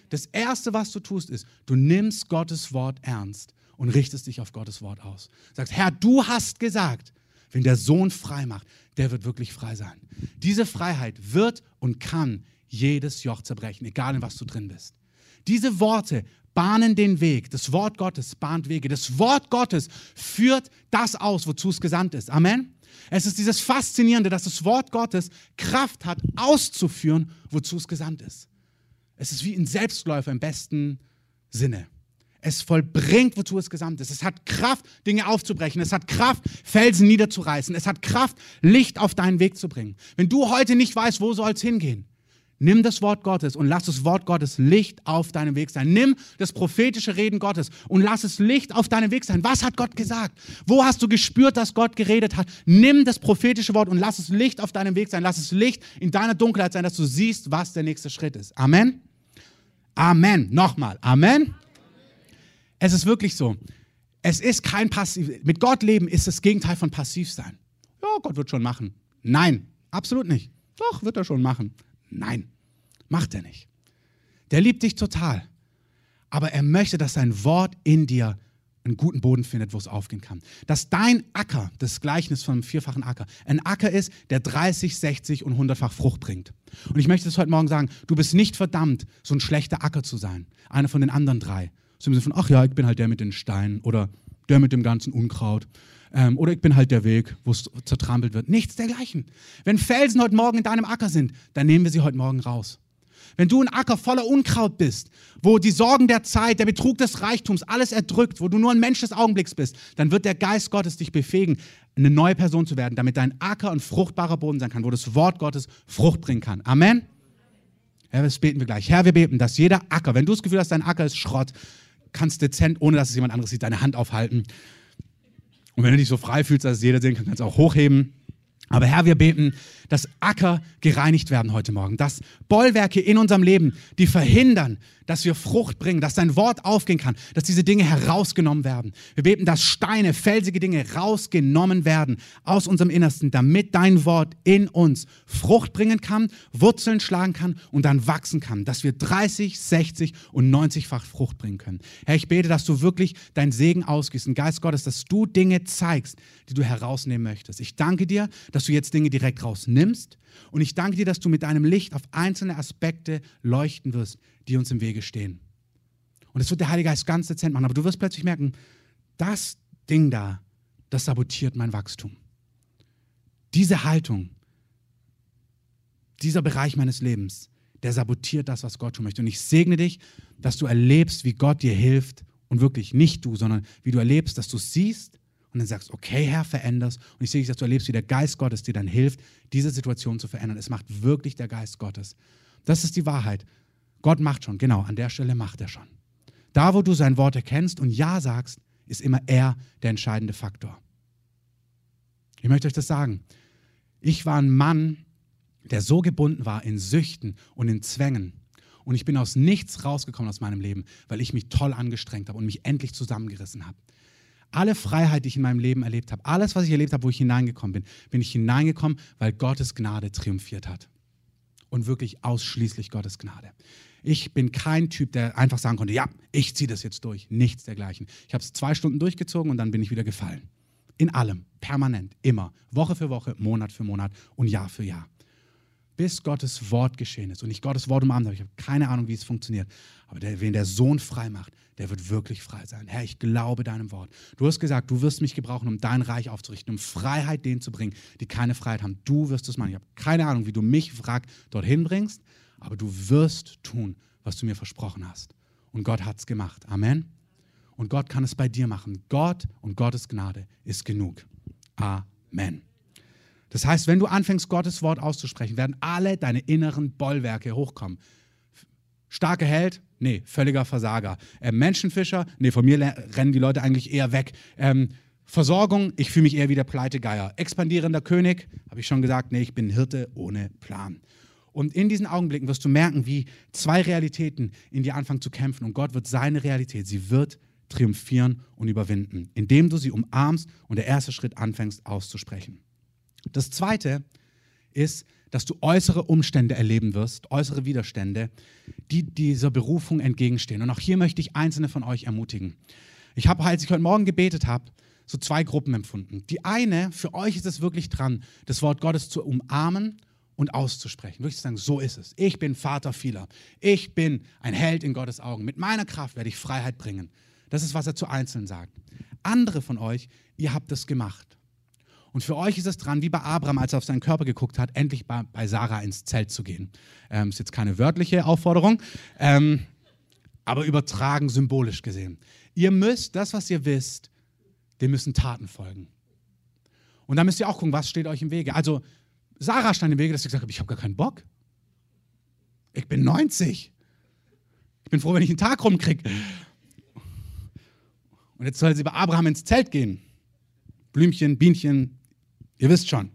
Das Erste, was du tust, ist, du nimmst Gottes Wort ernst und richtest dich auf Gottes Wort aus. Sagst, Herr, du hast gesagt, wenn der Sohn frei macht, der wird wirklich frei sein. Diese Freiheit wird und kann jedes Joch zerbrechen, egal in was du drin bist. Diese Worte bahnen den Weg. Das Wort Gottes bahnt Wege. Das Wort Gottes führt das aus, wozu es gesandt ist. Amen. Es ist dieses Faszinierende, dass das Wort Gottes Kraft hat, auszuführen, wozu es gesandt ist. Es ist wie ein Selbstläufer im besten Sinne. Es vollbringt, wozu es gesamt ist. Es hat Kraft, Dinge aufzubrechen. Es hat Kraft, Felsen niederzureißen. Es hat Kraft, Licht auf deinen Weg zu bringen. Wenn du heute nicht weißt, wo soll es hingehen, Nimm das Wort Gottes und lass das Wort Gottes Licht auf deinem Weg sein. Nimm das prophetische Reden Gottes und lass es Licht auf deinem Weg sein. Was hat Gott gesagt? Wo hast du gespürt, dass Gott geredet hat? Nimm das prophetische Wort und lass es Licht auf deinem Weg sein. Lass es Licht in deiner Dunkelheit sein, dass du siehst, was der nächste Schritt ist. Amen. Amen. Nochmal. Amen. Es ist wirklich so. Es ist kein Passiv. Mit Gott leben ist das Gegenteil von passiv sein. Ja, Gott wird schon machen. Nein, absolut nicht. Doch, wird er schon machen. Nein, macht er nicht. Der liebt dich total. Aber er möchte, dass sein Wort in dir einen guten Boden findet, wo es aufgehen kann. Dass dein Acker, das Gleichnis vom vierfachen Acker, ein Acker ist, der 30, 60 und 100-fach Frucht bringt. Und ich möchte das heute Morgen sagen, du bist nicht verdammt, so ein schlechter Acker zu sein. Einer von den anderen drei. So im Sinne von, ach ja, ich bin halt der mit den Steinen oder der mit dem ganzen Unkraut. Ähm, oder ich bin halt der Weg, wo es zertrampelt wird. Nichts dergleichen. Wenn Felsen heute Morgen in deinem Acker sind, dann nehmen wir sie heute Morgen raus. Wenn du ein Acker voller Unkraut bist, wo die Sorgen der Zeit, der Betrug des Reichtums alles erdrückt, wo du nur ein Mensch des Augenblicks bist, dann wird der Geist Gottes dich befähigen, eine neue Person zu werden, damit dein Acker ein fruchtbarer Boden sein kann, wo das Wort Gottes Frucht bringen kann. Amen. Ja, das beten wir gleich. Herr, wir beten, dass jeder Acker, wenn du das Gefühl hast, dein Acker ist Schrott, kannst dezent, ohne dass es jemand anderes sieht, deine Hand aufhalten und wenn du dich so frei fühlst, dass es jeder sehen kann, kannst du auch hochheben. Aber Herr, wir beten, dass Acker gereinigt werden heute Morgen, dass Bollwerke in unserem Leben, die verhindern, dass wir Frucht bringen, dass dein Wort aufgehen kann, dass diese Dinge herausgenommen werden. Wir beten, dass Steine, felsige Dinge rausgenommen werden aus unserem Innersten, damit dein Wort in uns Frucht bringen kann, Wurzeln schlagen kann und dann wachsen kann, dass wir 30, 60 und 90-fach Frucht bringen können. Herr, ich bete, dass du wirklich dein Segen ausgießt, Geist Gottes, dass du Dinge zeigst, die du herausnehmen möchtest. Ich danke dir, dass du jetzt Dinge direkt rausnimmst und ich danke dir, dass du mit deinem Licht auf einzelne Aspekte leuchten wirst, die uns im Wege stehen. Und das wird der Heilige Geist ganz dezent machen. Aber du wirst plötzlich merken, das Ding da, das sabotiert mein Wachstum. Diese Haltung, dieser Bereich meines Lebens, der sabotiert das, was Gott tun möchte. Und ich segne dich, dass du erlebst, wie Gott dir hilft. Und wirklich nicht du, sondern wie du erlebst, dass du siehst und dann sagst, okay, Herr, veränderst. Und ich sehe dass du erlebst, wie der Geist Gottes dir dann hilft, diese Situation zu verändern. Es macht wirklich der Geist Gottes. Das ist die Wahrheit. Gott macht schon, genau, an der Stelle macht er schon. Da, wo du sein Wort erkennst und Ja sagst, ist immer er der entscheidende Faktor. Ich möchte euch das sagen. Ich war ein Mann, der so gebunden war in Süchten und in Zwängen. Und ich bin aus nichts rausgekommen aus meinem Leben, weil ich mich toll angestrengt habe und mich endlich zusammengerissen habe. Alle Freiheit, die ich in meinem Leben erlebt habe, alles, was ich erlebt habe, wo ich hineingekommen bin, bin ich hineingekommen, weil Gottes Gnade triumphiert hat. Und wirklich ausschließlich Gottes Gnade. Ich bin kein Typ, der einfach sagen konnte, ja, ich ziehe das jetzt durch. Nichts dergleichen. Ich habe es zwei Stunden durchgezogen und dann bin ich wieder gefallen. In allem, permanent, immer, Woche für Woche, Monat für Monat und Jahr für Jahr bis Gottes Wort geschehen ist und ich Gottes Wort umarmt habe. Ich habe keine Ahnung, wie es funktioniert. Aber der, wen der Sohn frei macht, der wird wirklich frei sein. Herr, ich glaube deinem Wort. Du hast gesagt, du wirst mich gebrauchen, um dein Reich aufzurichten, um Freiheit denen zu bringen, die keine Freiheit haben. Du wirst es machen. Ich habe keine Ahnung, wie du mich, frag, dorthin bringst, aber du wirst tun, was du mir versprochen hast. Und Gott hat es gemacht. Amen. Und Gott kann es bei dir machen. Gott und Gottes Gnade ist genug. Amen. Das heißt, wenn du anfängst, Gottes Wort auszusprechen, werden alle deine inneren Bollwerke hochkommen. Starker Held? Nee, völliger Versager. Äh, Menschenfischer? Nee, von mir rennen die Leute eigentlich eher weg. Ähm, Versorgung? Ich fühle mich eher wie der Pleitegeier. Expandierender König? Habe ich schon gesagt, nee, ich bin Hirte ohne Plan. Und in diesen Augenblicken wirst du merken, wie zwei Realitäten in dir anfangen zu kämpfen. Und Gott wird seine Realität, sie wird triumphieren und überwinden, indem du sie umarmst und der erste Schritt anfängst auszusprechen. Das Zweite ist, dass du äußere Umstände erleben wirst, äußere Widerstände, die dieser Berufung entgegenstehen. Und auch hier möchte ich einzelne von euch ermutigen. Ich habe, als ich heute Morgen gebetet habe, so zwei Gruppen empfunden. Die eine, für euch ist es wirklich dran, das Wort Gottes zu umarmen und auszusprechen. Wirklich zu sagen, so ist es. Ich bin Vater vieler. Ich bin ein Held in Gottes Augen. Mit meiner Kraft werde ich Freiheit bringen. Das ist, was er zu Einzelnen sagt. Andere von euch, ihr habt es gemacht. Und für euch ist es dran, wie bei Abraham, als er auf seinen Körper geguckt hat, endlich bei, bei Sarah ins Zelt zu gehen. Ähm, ist jetzt keine wörtliche Aufforderung, ähm, aber übertragen symbolisch gesehen. Ihr müsst das, was ihr wisst, dem müssen Taten folgen. Und dann müsst ihr auch gucken, was steht euch im Wege. Also Sarah stand im Wege, dass sie gesagt hat, ich habe gar keinen Bock. Ich bin 90. Ich bin froh, wenn ich einen Tag rumkriege. Und jetzt soll sie bei Abraham ins Zelt gehen. Blümchen, Bienchen, ihr wisst schon.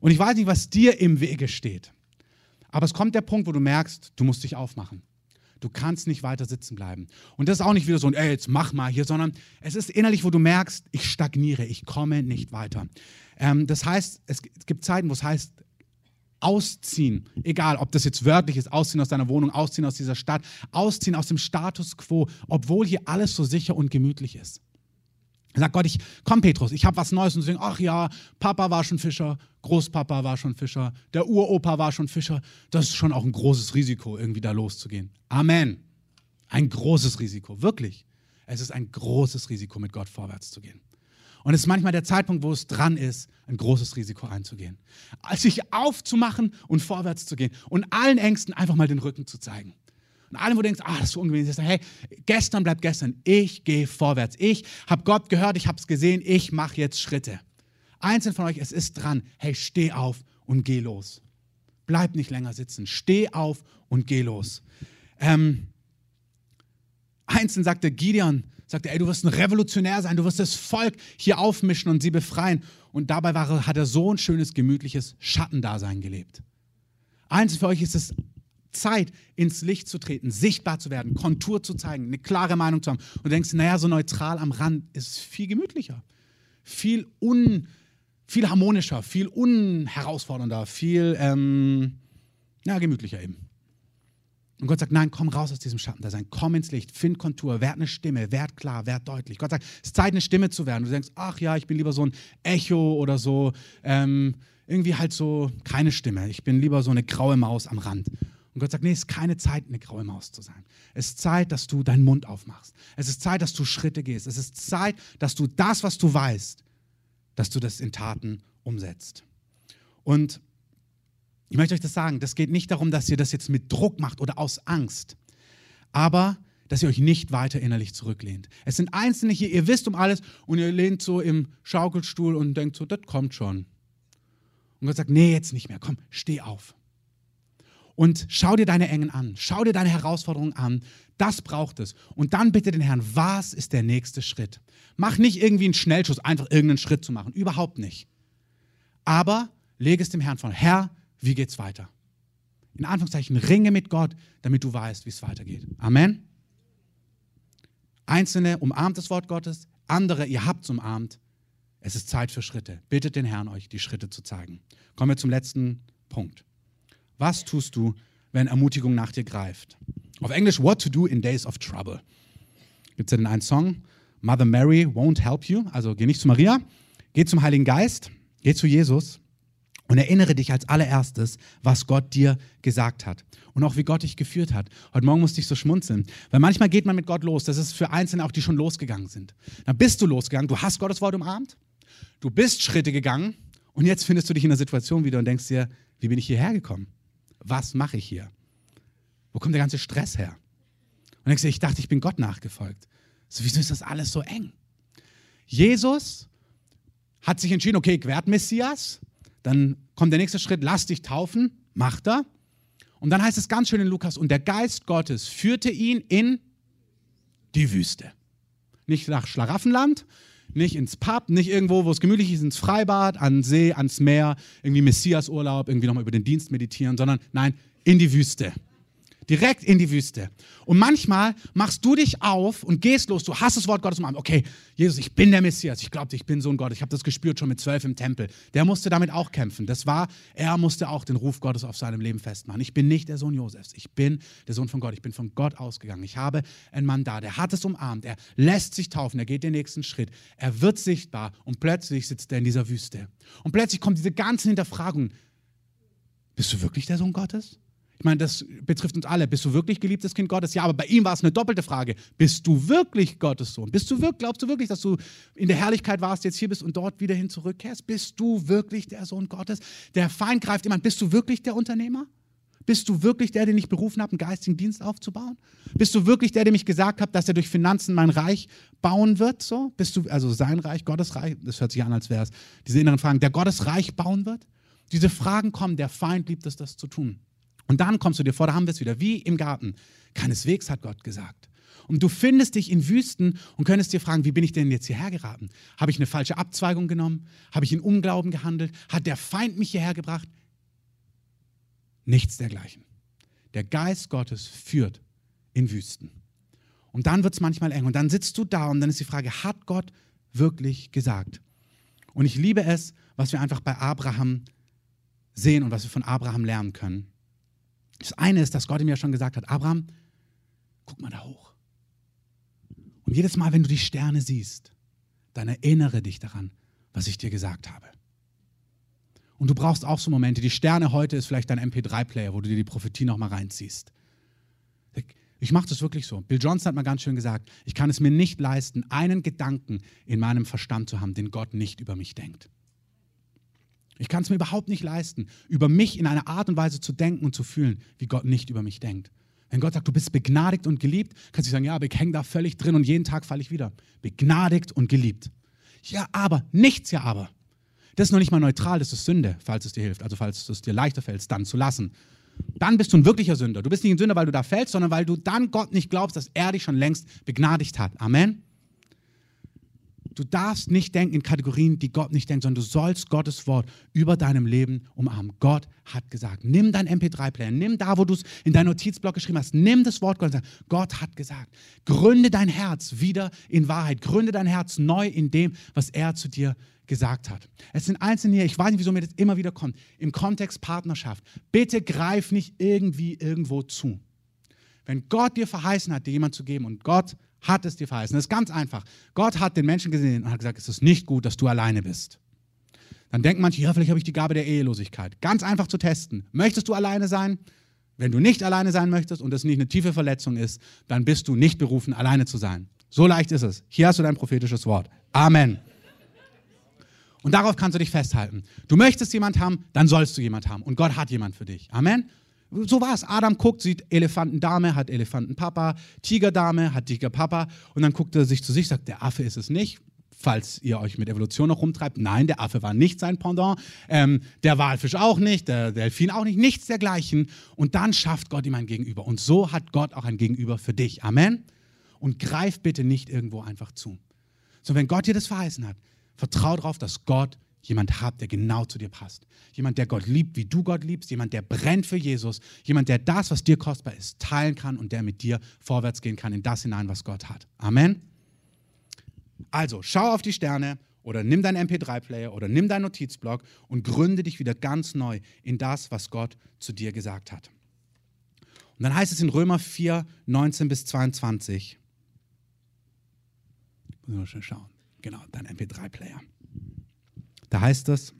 Und ich weiß nicht, was dir im Wege steht. Aber es kommt der Punkt, wo du merkst, du musst dich aufmachen. Du kannst nicht weiter sitzen bleiben. Und das ist auch nicht wieder so ein, ey, jetzt mach mal hier, sondern es ist innerlich, wo du merkst, ich stagniere, ich komme nicht weiter. Ähm, das heißt, es gibt Zeiten, wo es heißt, ausziehen. Egal, ob das jetzt wörtlich ist, ausziehen aus deiner Wohnung, ausziehen aus dieser Stadt, ausziehen aus dem Status quo, obwohl hier alles so sicher und gemütlich ist. Sagt Gott, ich, komm Petrus, ich habe was Neues und sie denken, ach ja, Papa war schon Fischer, Großpapa war schon Fischer, der Uropa war schon Fischer. Das ist schon auch ein großes Risiko, irgendwie da loszugehen. Amen. Ein großes Risiko, wirklich. Es ist ein großes Risiko, mit Gott vorwärts zu gehen. Und es ist manchmal der Zeitpunkt, wo es dran ist, ein großes Risiko einzugehen. Sich aufzumachen und vorwärts zu gehen und allen Ängsten einfach mal den Rücken zu zeigen. Und allem, wo du denkst, ah, das ist so ungewohnt, sagst, hey, gestern bleibt gestern. Ich gehe vorwärts. Ich habe Gott gehört, ich habe es gesehen, ich mache jetzt Schritte. Einzeln von euch, es ist dran. Hey, steh auf und geh los. Bleib nicht länger sitzen. Steh auf und geh los. Ähm, einzeln sagte Gideon, sagte, ey, du wirst ein Revolutionär sein, du wirst das Volk hier aufmischen und sie befreien. Und dabei war, hat er so ein schönes, gemütliches Schattendasein gelebt. Eins für euch ist es Zeit, ins Licht zu treten, sichtbar zu werden, Kontur zu zeigen, eine klare Meinung zu haben. Und du denkst, naja, so neutral am Rand ist viel gemütlicher, viel, un, viel harmonischer, viel unherausfordernder, viel ähm, ja, gemütlicher eben. Und Gott sagt, nein, komm raus aus diesem Schattendasein, komm ins Licht, find Kontur, werd eine Stimme, werd klar, werd deutlich. Gott sagt, es ist Zeit, eine Stimme zu werden. Du denkst, ach ja, ich bin lieber so ein Echo oder so, ähm, irgendwie halt so keine Stimme. Ich bin lieber so eine graue Maus am Rand. Und Gott sagt, nee, es ist keine Zeit, eine graue Maus zu sein. Es ist Zeit, dass du deinen Mund aufmachst. Es ist Zeit, dass du Schritte gehst. Es ist Zeit, dass du das, was du weißt, dass du das in Taten umsetzt. Und ich möchte euch das sagen, das geht nicht darum, dass ihr das jetzt mit Druck macht oder aus Angst, aber dass ihr euch nicht weiter innerlich zurücklehnt. Es sind Einzelne hier, ihr wisst um alles und ihr lehnt so im Schaukelstuhl und denkt so, das kommt schon. Und Gott sagt, nee, jetzt nicht mehr, komm, steh auf. Und schau dir deine Engen an, schau dir deine Herausforderungen an. Das braucht es. Und dann bitte den Herrn, was ist der nächste Schritt? Mach nicht irgendwie einen Schnellschuss, einfach irgendeinen Schritt zu machen. Überhaupt nicht. Aber lege es dem Herrn vor. Herr, wie geht's weiter? In Anführungszeichen, ringe mit Gott, damit du weißt, wie es weitergeht. Amen. Einzelne umarmt das Wort Gottes, andere, ihr habt es umarmt. Es ist Zeit für Schritte. Bittet den Herrn, euch die Schritte zu zeigen. Kommen wir zum letzten Punkt. Was tust du, wenn Ermutigung nach dir greift? Auf Englisch, What to do in days of trouble. Gibt es ja den einen Song, Mother Mary won't help you. Also geh nicht zu Maria, geh zum Heiligen Geist, geh zu Jesus und erinnere dich als allererstes, was Gott dir gesagt hat und auch wie Gott dich geführt hat. Heute Morgen musste ich so schmunzeln, weil manchmal geht man mit Gott los. Das ist für Einzelne auch, die schon losgegangen sind. Dann bist du losgegangen, du hast Gottes Wort umarmt, du bist Schritte gegangen und jetzt findest du dich in einer Situation wieder und denkst dir, wie bin ich hierher gekommen? Was mache ich hier? Wo kommt der ganze Stress her? Und ich dachte, ich bin Gott nachgefolgt. So, wieso ist das alles so eng? Jesus hat sich entschieden, okay, ich werde Messias, dann kommt der nächste Schritt, lass dich taufen, macht er. Und dann heißt es ganz schön in Lukas, und der Geist Gottes führte ihn in die Wüste. Nicht nach Schlaraffenland, nicht ins Pub, nicht irgendwo, wo es gemütlich ist, ins Freibad, an See, ans Meer, irgendwie Messiasurlaub, irgendwie nochmal über den Dienst meditieren, sondern nein, in die Wüste direkt in die Wüste. Und manchmal machst du dich auf und gehst los. Du hast das Wort Gottes umarmt. Okay, Jesus, ich bin der Messias. Ich glaube, ich bin Sohn Gottes. Ich habe das gespürt schon mit zwölf im Tempel. Der musste damit auch kämpfen. Das war, er musste auch den Ruf Gottes auf seinem Leben festmachen. Ich bin nicht der Sohn Josefs. Ich bin der Sohn von Gott. Ich bin von Gott ausgegangen. Ich habe einen Mann da, der hat es umarmt. Er lässt sich taufen. Er geht den nächsten Schritt. Er wird sichtbar und plötzlich sitzt er in dieser Wüste. Und plötzlich kommen diese ganzen Hinterfragungen. Bist du wirklich der Sohn Gottes? Ich meine, das betrifft uns alle. Bist du wirklich geliebtes Kind Gottes? Ja, aber bei ihm war es eine doppelte Frage. Bist du wirklich Gottes Sohn? Bist du wirklich, glaubst du wirklich, dass du in der Herrlichkeit warst, jetzt hier bist und dort wieder hin zurückkehrst? Bist du wirklich der Sohn Gottes? Der Feind greift jemand. Bist du wirklich der Unternehmer? Bist du wirklich der, den ich berufen habe, einen geistigen Dienst aufzubauen? Bist du wirklich der, dem ich gesagt habe, dass er durch Finanzen mein Reich bauen wird? So? Bist du, also sein Reich, Gottes Reich, das hört sich an, als wäre es diese inneren Fragen, der Gottes Reich bauen wird? Diese Fragen kommen, der Feind liebt es, das zu tun. Und dann kommst du dir vor, da haben wir es wieder, wie im Garten. Keineswegs hat Gott gesagt. Und du findest dich in Wüsten und könntest dir fragen, wie bin ich denn jetzt hierher geraten? Habe ich eine falsche Abzweigung genommen? Habe ich in Unglauben gehandelt? Hat der Feind mich hierher gebracht? Nichts dergleichen. Der Geist Gottes führt in Wüsten. Und dann wird es manchmal eng. Und dann sitzt du da und dann ist die Frage, hat Gott wirklich gesagt? Und ich liebe es, was wir einfach bei Abraham sehen und was wir von Abraham lernen können. Das eine ist, dass Gott ihm ja schon gesagt hat, Abraham, guck mal da hoch. Und jedes Mal, wenn du die Sterne siehst, dann erinnere dich daran, was ich dir gesagt habe. Und du brauchst auch so Momente. Die Sterne heute ist vielleicht dein MP3-Player, wo du dir die Prophetie nochmal reinziehst. Ich mache das wirklich so. Bill Johnson hat mal ganz schön gesagt, ich kann es mir nicht leisten, einen Gedanken in meinem Verstand zu haben, den Gott nicht über mich denkt. Ich kann es mir überhaupt nicht leisten, über mich in einer Art und Weise zu denken und zu fühlen, wie Gott nicht über mich denkt. Wenn Gott sagt, du bist begnadigt und geliebt, kannst du sagen, ja, aber ich hänge da völlig drin und jeden Tag falle ich wieder. Begnadigt und geliebt. Ja, aber, nichts ja aber. Das ist noch nicht mal neutral, das ist Sünde, falls es dir hilft. Also falls es dir leichter fällt, dann zu lassen. Dann bist du ein wirklicher Sünder. Du bist nicht ein Sünder, weil du da fällst, sondern weil du dann Gott nicht glaubst, dass er dich schon längst begnadigt hat. Amen. Du darfst nicht denken in Kategorien, die Gott nicht denkt, sondern du sollst Gottes Wort über deinem Leben umarmen. Gott hat gesagt. Nimm dein MP3-Player, nimm da, wo du es in deinen Notizblock geschrieben hast, nimm das Wort Gottes. Gott hat gesagt. Gründe dein Herz wieder in Wahrheit. Gründe dein Herz neu in dem, was er zu dir gesagt hat. Es sind Einzelne hier, ich weiß nicht, wieso mir das immer wieder kommt, im Kontext Partnerschaft. Bitte greif nicht irgendwie irgendwo zu. Wenn Gott dir verheißen hat, dir jemand zu geben und Gott hat es dir verheißen. Das ist ganz einfach. Gott hat den Menschen gesehen und hat gesagt, es ist nicht gut, dass du alleine bist. Dann denken manche, ja, vielleicht habe ich die Gabe der Ehelosigkeit. Ganz einfach zu testen. Möchtest du alleine sein? Wenn du nicht alleine sein möchtest und es nicht eine tiefe Verletzung ist, dann bist du nicht berufen, alleine zu sein. So leicht ist es. Hier hast du dein prophetisches Wort. Amen. Und darauf kannst du dich festhalten. Du möchtest jemand haben, dann sollst du jemand haben. Und Gott hat jemand für dich. Amen. So war es. Adam guckt, sieht Elefantendame, hat Elefantenpapa, Tigerdame, hat Tigerpapa. Und dann guckt er sich zu sich, sagt, der Affe ist es nicht. Falls ihr euch mit Evolution noch rumtreibt, nein, der Affe war nicht sein Pendant, ähm, der Walfisch auch nicht, der Delfin auch nicht, nichts dergleichen. Und dann schafft Gott ihm ein Gegenüber. Und so hat Gott auch ein Gegenüber für dich. Amen. Und greif bitte nicht irgendwo einfach zu. So, wenn Gott dir das verheißen hat, vertrau darauf, dass Gott jemand hat, der genau zu dir passt. Jemand, der Gott liebt, wie du Gott liebst. Jemand, der brennt für Jesus. Jemand, der das, was dir kostbar ist, teilen kann und der mit dir vorwärts gehen kann in das hinein, was Gott hat. Amen. Also, schau auf die Sterne oder nimm deinen MP3-Player oder nimm deinen Notizblock und gründe dich wieder ganz neu in das, was Gott zu dir gesagt hat. Und dann heißt es in Römer 4, 19 bis 22. Müssen wir schon schauen. Genau, dein MP3-Player. Da heißt es,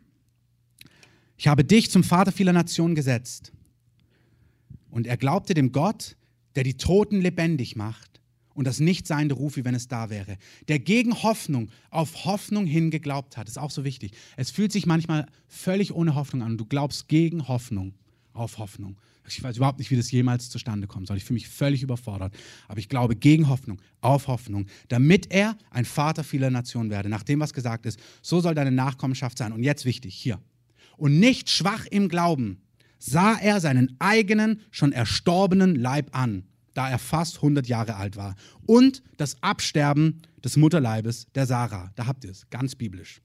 ich habe dich zum Vater vieler Nationen gesetzt. Und er glaubte dem Gott, der die Toten lebendig macht und das Nichtseiende ruft, wie wenn es da wäre. Der gegen Hoffnung auf Hoffnung hin geglaubt hat. Ist auch so wichtig. Es fühlt sich manchmal völlig ohne Hoffnung an. Du glaubst gegen Hoffnung auf Hoffnung. Ich weiß überhaupt nicht, wie das jemals zustande kommen soll. Ich fühle mich völlig überfordert. Aber ich glaube gegen Hoffnung, auf Hoffnung, damit er ein Vater vieler Nationen werde. Nach dem, was gesagt ist, so soll deine Nachkommenschaft sein. Und jetzt wichtig, hier. Und nicht schwach im Glauben sah er seinen eigenen, schon erstorbenen Leib an, da er fast 100 Jahre alt war. Und das Absterben des Mutterleibes der Sarah. Da habt ihr es, ganz biblisch.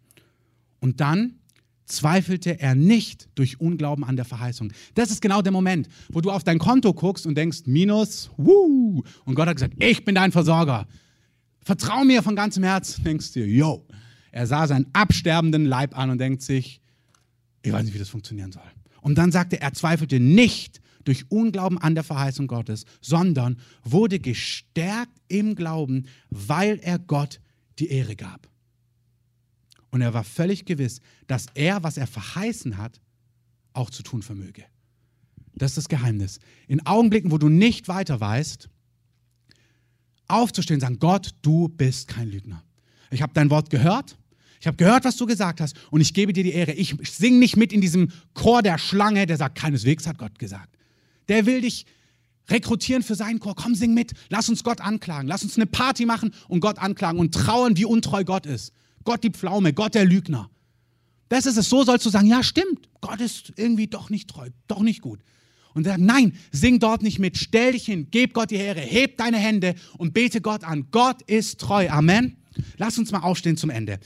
Und dann zweifelte er nicht durch Unglauben an der Verheißung. Das ist genau der Moment, wo du auf dein Konto guckst und denkst, Minus, wuh, und Gott hat gesagt, ich bin dein Versorger. Vertrau mir von ganzem Herzen. Denkst dir, yo. Er sah seinen absterbenden Leib an und denkt sich, ich weiß nicht, wie das funktionieren soll. Und dann sagte er, er zweifelte nicht durch Unglauben an der Verheißung Gottes, sondern wurde gestärkt im Glauben, weil er Gott die Ehre gab. Und er war völlig gewiss, dass er, was er verheißen hat, auch zu tun vermöge. Das ist das Geheimnis. In Augenblicken, wo du nicht weiter weißt, aufzustehen und sagen, Gott, du bist kein Lügner. Ich habe dein Wort gehört. Ich habe gehört, was du gesagt hast und ich gebe dir die Ehre. Ich singe nicht mit in diesem Chor der Schlange, der sagt, keineswegs hat Gott gesagt. Der will dich rekrutieren für seinen Chor. Komm, sing mit. Lass uns Gott anklagen. Lass uns eine Party machen und Gott anklagen und trauern, wie untreu Gott ist. Gott die Pflaume, Gott der Lügner. Das ist es. So sollst du sagen, ja stimmt, Gott ist irgendwie doch nicht treu, doch nicht gut. und sagt, nein, sing dort nicht mit, stell dich hin, gib Gott die Ehre, heb deine Hände und bete Gott an. Gott ist treu. Amen. Lass uns mal aufstehen zum Ende.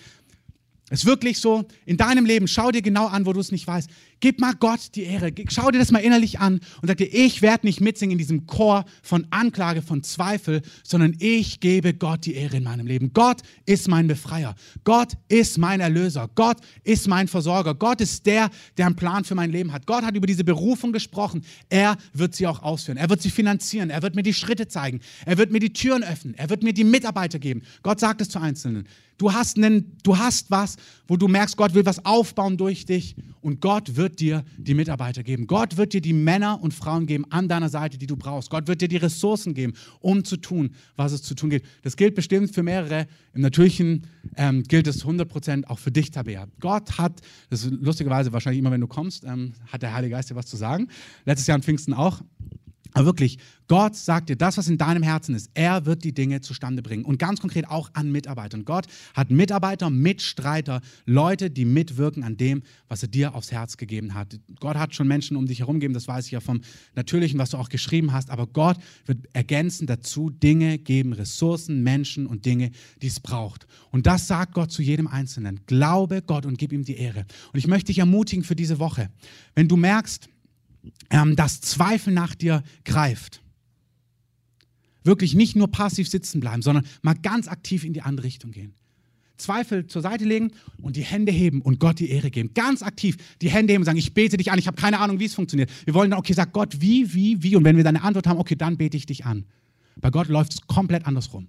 Es ist wirklich so, in deinem Leben, schau dir genau an, wo du es nicht weißt. Gib mal Gott die Ehre. Schau dir das mal innerlich an und sag dir, ich werde nicht mitsingen in diesem Chor von Anklage, von Zweifel, sondern ich gebe Gott die Ehre in meinem Leben. Gott ist mein Befreier. Gott ist mein Erlöser. Gott ist mein Versorger. Gott ist der, der einen Plan für mein Leben hat. Gott hat über diese Berufung gesprochen. Er wird sie auch ausführen. Er wird sie finanzieren. Er wird mir die Schritte zeigen. Er wird mir die Türen öffnen. Er wird mir die Mitarbeiter geben. Gott sagt es zu Einzelnen. Du hast, einen, du hast was, wo du merkst, Gott will was aufbauen durch dich und Gott wird dir die Mitarbeiter geben. Gott wird dir die Männer und Frauen geben an deiner Seite, die du brauchst. Gott wird dir die Ressourcen geben, um zu tun, was es zu tun gilt. Das gilt bestimmt für mehrere. Im Natürlichen ähm, gilt es 100% auch für dich, Tabea. Gott hat, das ist lustigerweise wahrscheinlich immer, wenn du kommst, ähm, hat der Heilige Geist dir was zu sagen. Letztes Jahr an Pfingsten auch. Aber wirklich, Gott sagt dir das, was in deinem Herzen ist. Er wird die Dinge zustande bringen. Und ganz konkret auch an Mitarbeitern. Gott hat Mitarbeiter, Mitstreiter, Leute, die mitwirken an dem, was er dir aufs Herz gegeben hat. Gott hat schon Menschen um dich herum gegeben, das weiß ich ja vom Natürlichen, was du auch geschrieben hast. Aber Gott wird ergänzend dazu Dinge geben, Ressourcen, Menschen und Dinge, die es braucht. Und das sagt Gott zu jedem Einzelnen. Glaube Gott und gib ihm die Ehre. Und ich möchte dich ermutigen für diese Woche. Wenn du merkst, ähm, dass Zweifel nach dir greift. Wirklich nicht nur passiv sitzen bleiben, sondern mal ganz aktiv in die andere Richtung gehen. Zweifel zur Seite legen und die Hände heben und Gott die Ehre geben. Ganz aktiv die Hände heben und sagen, ich bete dich an, ich habe keine Ahnung, wie es funktioniert. Wir wollen dann, okay, sag Gott, wie, wie, wie. Und wenn wir dann eine Antwort haben, okay, dann bete ich dich an. Bei Gott läuft es komplett andersrum.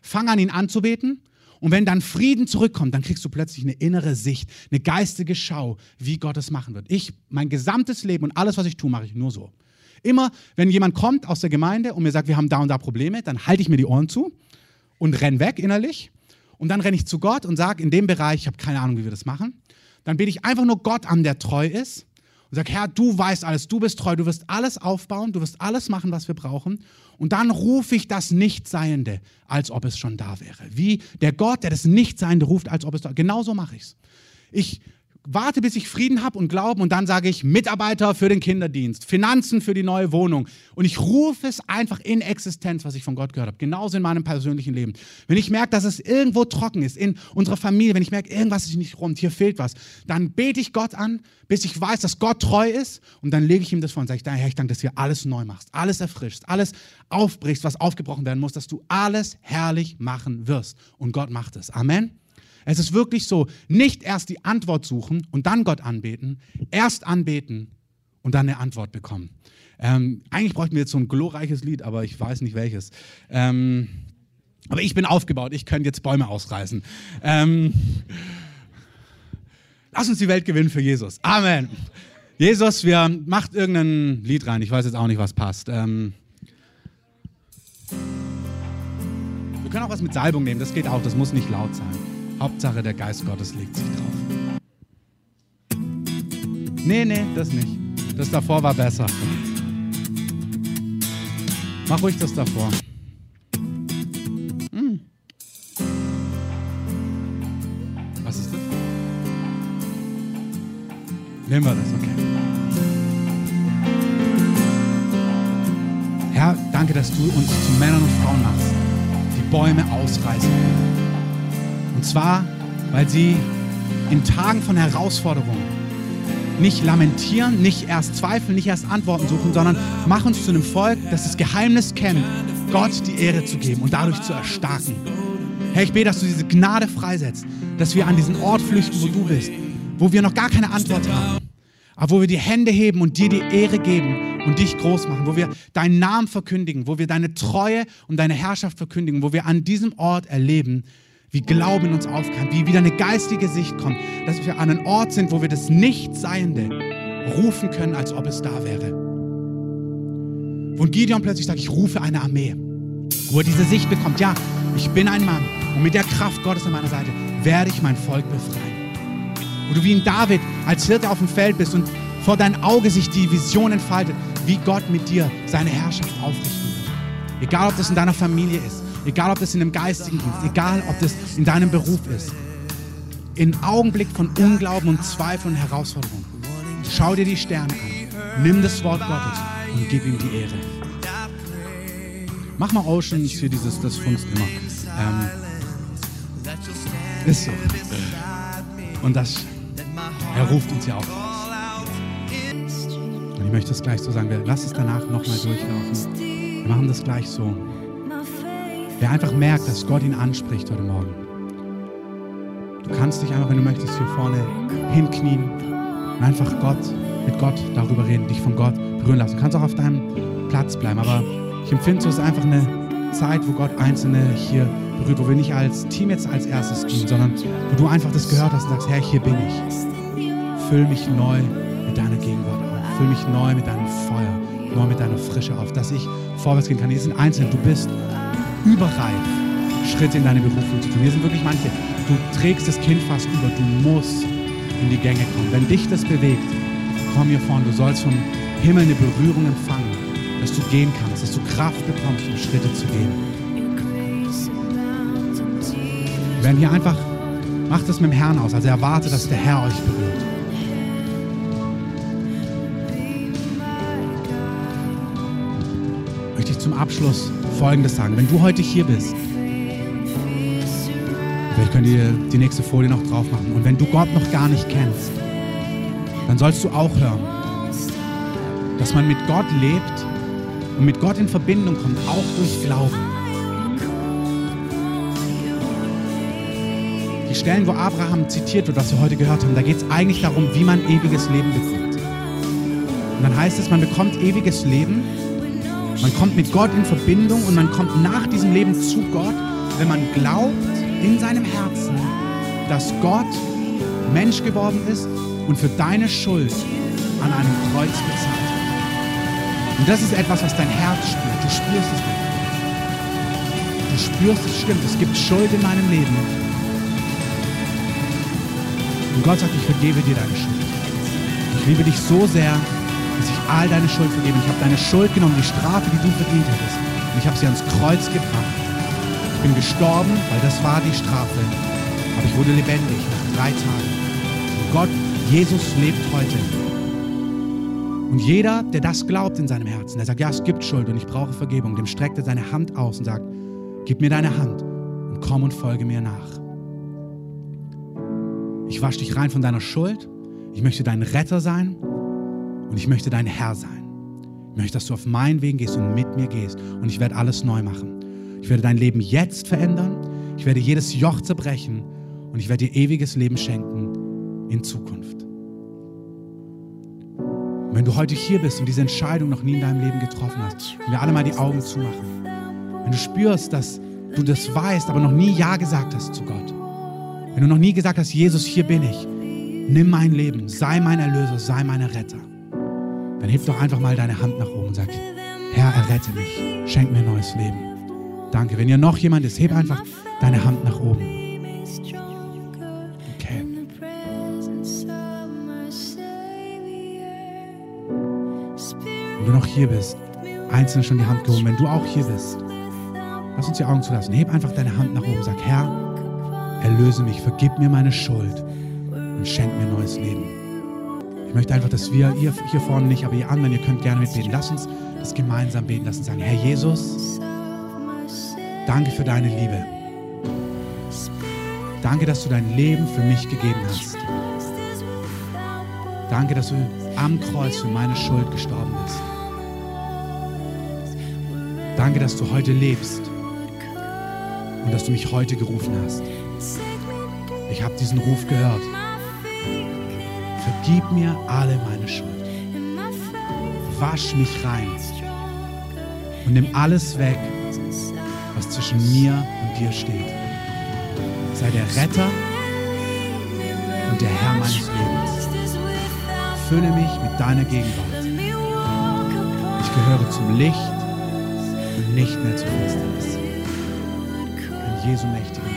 Fang an, ihn anzubeten und wenn dann Frieden zurückkommt, dann kriegst du plötzlich eine innere Sicht, eine geistige Schau, wie Gott es machen wird. Ich, mein gesamtes Leben und alles, was ich tue, mache ich nur so. Immer, wenn jemand kommt aus der Gemeinde und mir sagt, wir haben da und da Probleme, dann halte ich mir die Ohren zu und renn weg innerlich. Und dann renne ich zu Gott und sage, in dem Bereich, ich habe keine Ahnung, wie wir das machen. Dann bete ich einfach nur Gott an, der treu ist und sage, Herr, du weißt alles, du bist treu, du wirst alles aufbauen, du wirst alles machen, was wir brauchen. Und dann rufe ich das Nichtseiende, als ob es schon da wäre. Wie der Gott, der das Nichtseiende ruft, als ob es da wäre. Genauso mache ich es. Ich warte, bis ich Frieden habe und Glauben und dann sage ich Mitarbeiter für den Kinderdienst, Finanzen für die neue Wohnung. Und ich rufe es einfach in Existenz, was ich von Gott gehört habe. Genauso in meinem persönlichen Leben. Wenn ich merke, dass es irgendwo trocken ist, in unserer Familie, wenn ich merke, irgendwas ist nicht rund, hier fehlt was, dann bete ich Gott an, bis ich weiß, dass Gott treu ist und dann lege ich ihm das vor und sage Herr, ich danke, dass du hier alles neu machst, alles erfrischst, alles aufbrichst, was aufgebrochen werden muss, dass du alles herrlich machen wirst. Und Gott macht es. Amen. Es ist wirklich so, nicht erst die Antwort suchen und dann Gott anbeten, erst anbeten und dann eine Antwort bekommen. Ähm, eigentlich bräuchten wir jetzt so ein glorreiches Lied, aber ich weiß nicht welches. Ähm, aber ich bin aufgebaut, ich könnte jetzt Bäume ausreißen. Ähm, lass uns die Welt gewinnen für Jesus. Amen. Jesus, wir macht irgendein Lied rein. Ich weiß jetzt auch nicht, was passt. Ähm, wir können auch was mit Salbung nehmen, das geht auch, das muss nicht laut sein. Hauptsache, der Geist Gottes legt sich drauf. Nee, nee, das nicht. Das davor war besser. Mach ruhig das davor. Hm. Was ist das? Nehmen wir das, okay. Herr, danke, dass du uns zu Männern und Frauen machst, die Bäume ausreißen und zwar, weil sie in Tagen von Herausforderungen nicht lamentieren, nicht erst zweifeln, nicht erst Antworten suchen, sondern mach uns zu einem Volk, das das Geheimnis kennt, Gott die Ehre zu geben und dadurch zu erstarken. Herr, ich bete, dass du diese Gnade freisetzt, dass wir an diesen Ort flüchten, wo du bist, wo wir noch gar keine Antwort haben, aber wo wir die Hände heben und dir die Ehre geben und dich groß machen, wo wir deinen Namen verkündigen, wo wir deine Treue und deine Herrschaft verkündigen, wo wir an diesem Ort erleben, wie Glauben in uns aufkam, wie wieder eine geistige Sicht kommt, dass wir an einem Ort sind, wo wir das Nichtseiende rufen können, als ob es da wäre. Wo Gideon plötzlich sagt, ich rufe eine Armee, wo er diese Sicht bekommt, ja, ich bin ein Mann und mit der Kraft Gottes an meiner Seite werde ich mein Volk befreien. Wo du wie in David als Hirte auf dem Feld bist und vor dein Auge sich die Vision entfaltet, wie Gott mit dir seine Herrschaft aufrichten wird. Egal, ob das in deiner Familie ist, Egal, ob das in einem geistigen Dienst, egal, ob das in deinem Beruf ist. In Augenblick von Unglauben und Zweifel und Herausforderungen. Schau dir die Sterne an. Nimm das Wort Gottes und gib ihm die Ehre. Mach mal Oceans für dieses, das funzt immer. Ähm, ist so. Und das, er ruft uns ja auch. Und ich möchte es gleich so sagen, lass es danach nochmal durchlaufen. Wir machen das gleich so. Wer einfach merkt, dass Gott ihn anspricht heute Morgen. Du kannst dich einfach, wenn du möchtest, hier vorne hinknien und einfach Gott, mit Gott darüber reden, dich von Gott berühren lassen. Du kannst auch auf deinem Platz bleiben, aber ich empfinde es ist einfach eine Zeit, wo Gott Einzelne hier berührt, wo wir nicht als Team jetzt als erstes gehen, sondern wo du einfach das gehört hast und sagst, Herr, hier bin ich. Füll mich neu mit deiner Gegenwart auf. Füll mich neu mit deinem Feuer, neu mit deiner Frische auf, dass ich vorwärts gehen kann. Hier sind Einzelne, du bist überreif, Schritte in deine Berufung zu tun. Hier sind wirklich manche. Du trägst das Kind fast über. Du musst in die Gänge kommen. Wenn dich das bewegt, komm hier vorne. Du sollst vom Himmel eine Berührung empfangen, dass du gehen kannst, dass du Kraft bekommst, um Schritte zu gehen. Wir werden hier einfach, macht es mit dem Herrn aus. Also erwarte, dass der Herr euch berührt. Möchte ich zum Abschluss Folgendes sagen. Wenn du heute hier bist, vielleicht könnt ihr die nächste Folie noch drauf machen. Und wenn du Gott noch gar nicht kennst, dann sollst du auch hören, dass man mit Gott lebt und mit Gott in Verbindung kommt, auch durch Glauben. Die Stellen, wo Abraham zitiert wird, was wir heute gehört haben, da geht es eigentlich darum, wie man ewiges Leben bekommt. Und dann heißt es, man bekommt ewiges Leben, man kommt mit Gott in Verbindung und man kommt nach diesem Leben zu Gott, wenn man glaubt in seinem Herzen, dass Gott Mensch geworden ist und für deine Schuld an einem Kreuz bezahlt hat. Und das ist etwas, was dein Herz spürt. Du spürst es nicht. Du spürst es, stimmt, es gibt Schuld in meinem Leben. Und Gott sagt, ich vergebe dir deine Schuld. Ich liebe dich so sehr, dass ich all deine Schuld vergebe. Ich habe deine Schuld genommen, die Strafe, die du verdient hättest. Und ich habe sie ans Kreuz gebracht. Ich bin gestorben, weil das war die Strafe. Aber ich wurde lebendig nach drei Tagen. Und Gott, Jesus lebt heute. Und jeder, der das glaubt in seinem Herzen, der sagt, ja, es gibt Schuld und ich brauche Vergebung, dem streckt er seine Hand aus und sagt, gib mir deine Hand und komm und folge mir nach. Ich wasche dich rein von deiner Schuld. Ich möchte dein Retter sein und ich möchte dein Herr sein. Ich möchte, dass du auf meinen Weg gehst und mit mir gehst und ich werde alles neu machen. Ich werde dein Leben jetzt verändern. Ich werde jedes Joch zerbrechen und ich werde dir ewiges Leben schenken in Zukunft. Und wenn du heute hier bist und diese Entscheidung noch nie in deinem Leben getroffen hast, wir alle mal die Augen zumachen. Wenn du spürst, dass du das weißt, aber noch nie Ja gesagt hast zu Gott. Wenn du noch nie gesagt hast, Jesus, hier bin ich. Nimm mein Leben, sei mein Erlöser, sei mein Retter. Dann heb doch einfach mal deine Hand nach oben und sag, Herr, errette mich, schenk mir neues Leben. Danke. Wenn ihr noch jemand ist, heb einfach deine Hand nach oben. Okay. Wenn du noch hier bist, einzeln schon die Hand gehoben, wenn du auch hier bist, lass uns die Augen zulassen. Heb einfach deine Hand nach oben. Sag, Herr, erlöse mich, vergib mir meine Schuld und schenk mir neues Leben. Möchte einfach, dass wir, ihr hier vorne nicht, aber ihr anderen, ihr könnt gerne mitbeten. Lass uns das gemeinsam beten lassen. Sagen, Herr Jesus, danke für deine Liebe. Danke, dass du dein Leben für mich gegeben hast. Danke, dass du am Kreuz für meine Schuld gestorben bist. Danke, dass du heute lebst und dass du mich heute gerufen hast. Ich habe diesen Ruf gehört. Vergib mir alle meine Schuld. Wasch mich rein und nimm alles weg, was zwischen mir und dir steht. Sei der Retter und der Herr meines Lebens. Fülle mich mit deiner Gegenwart. Ich gehöre zum Licht und nicht mehr zur Finsternis. In Jesu mächtigen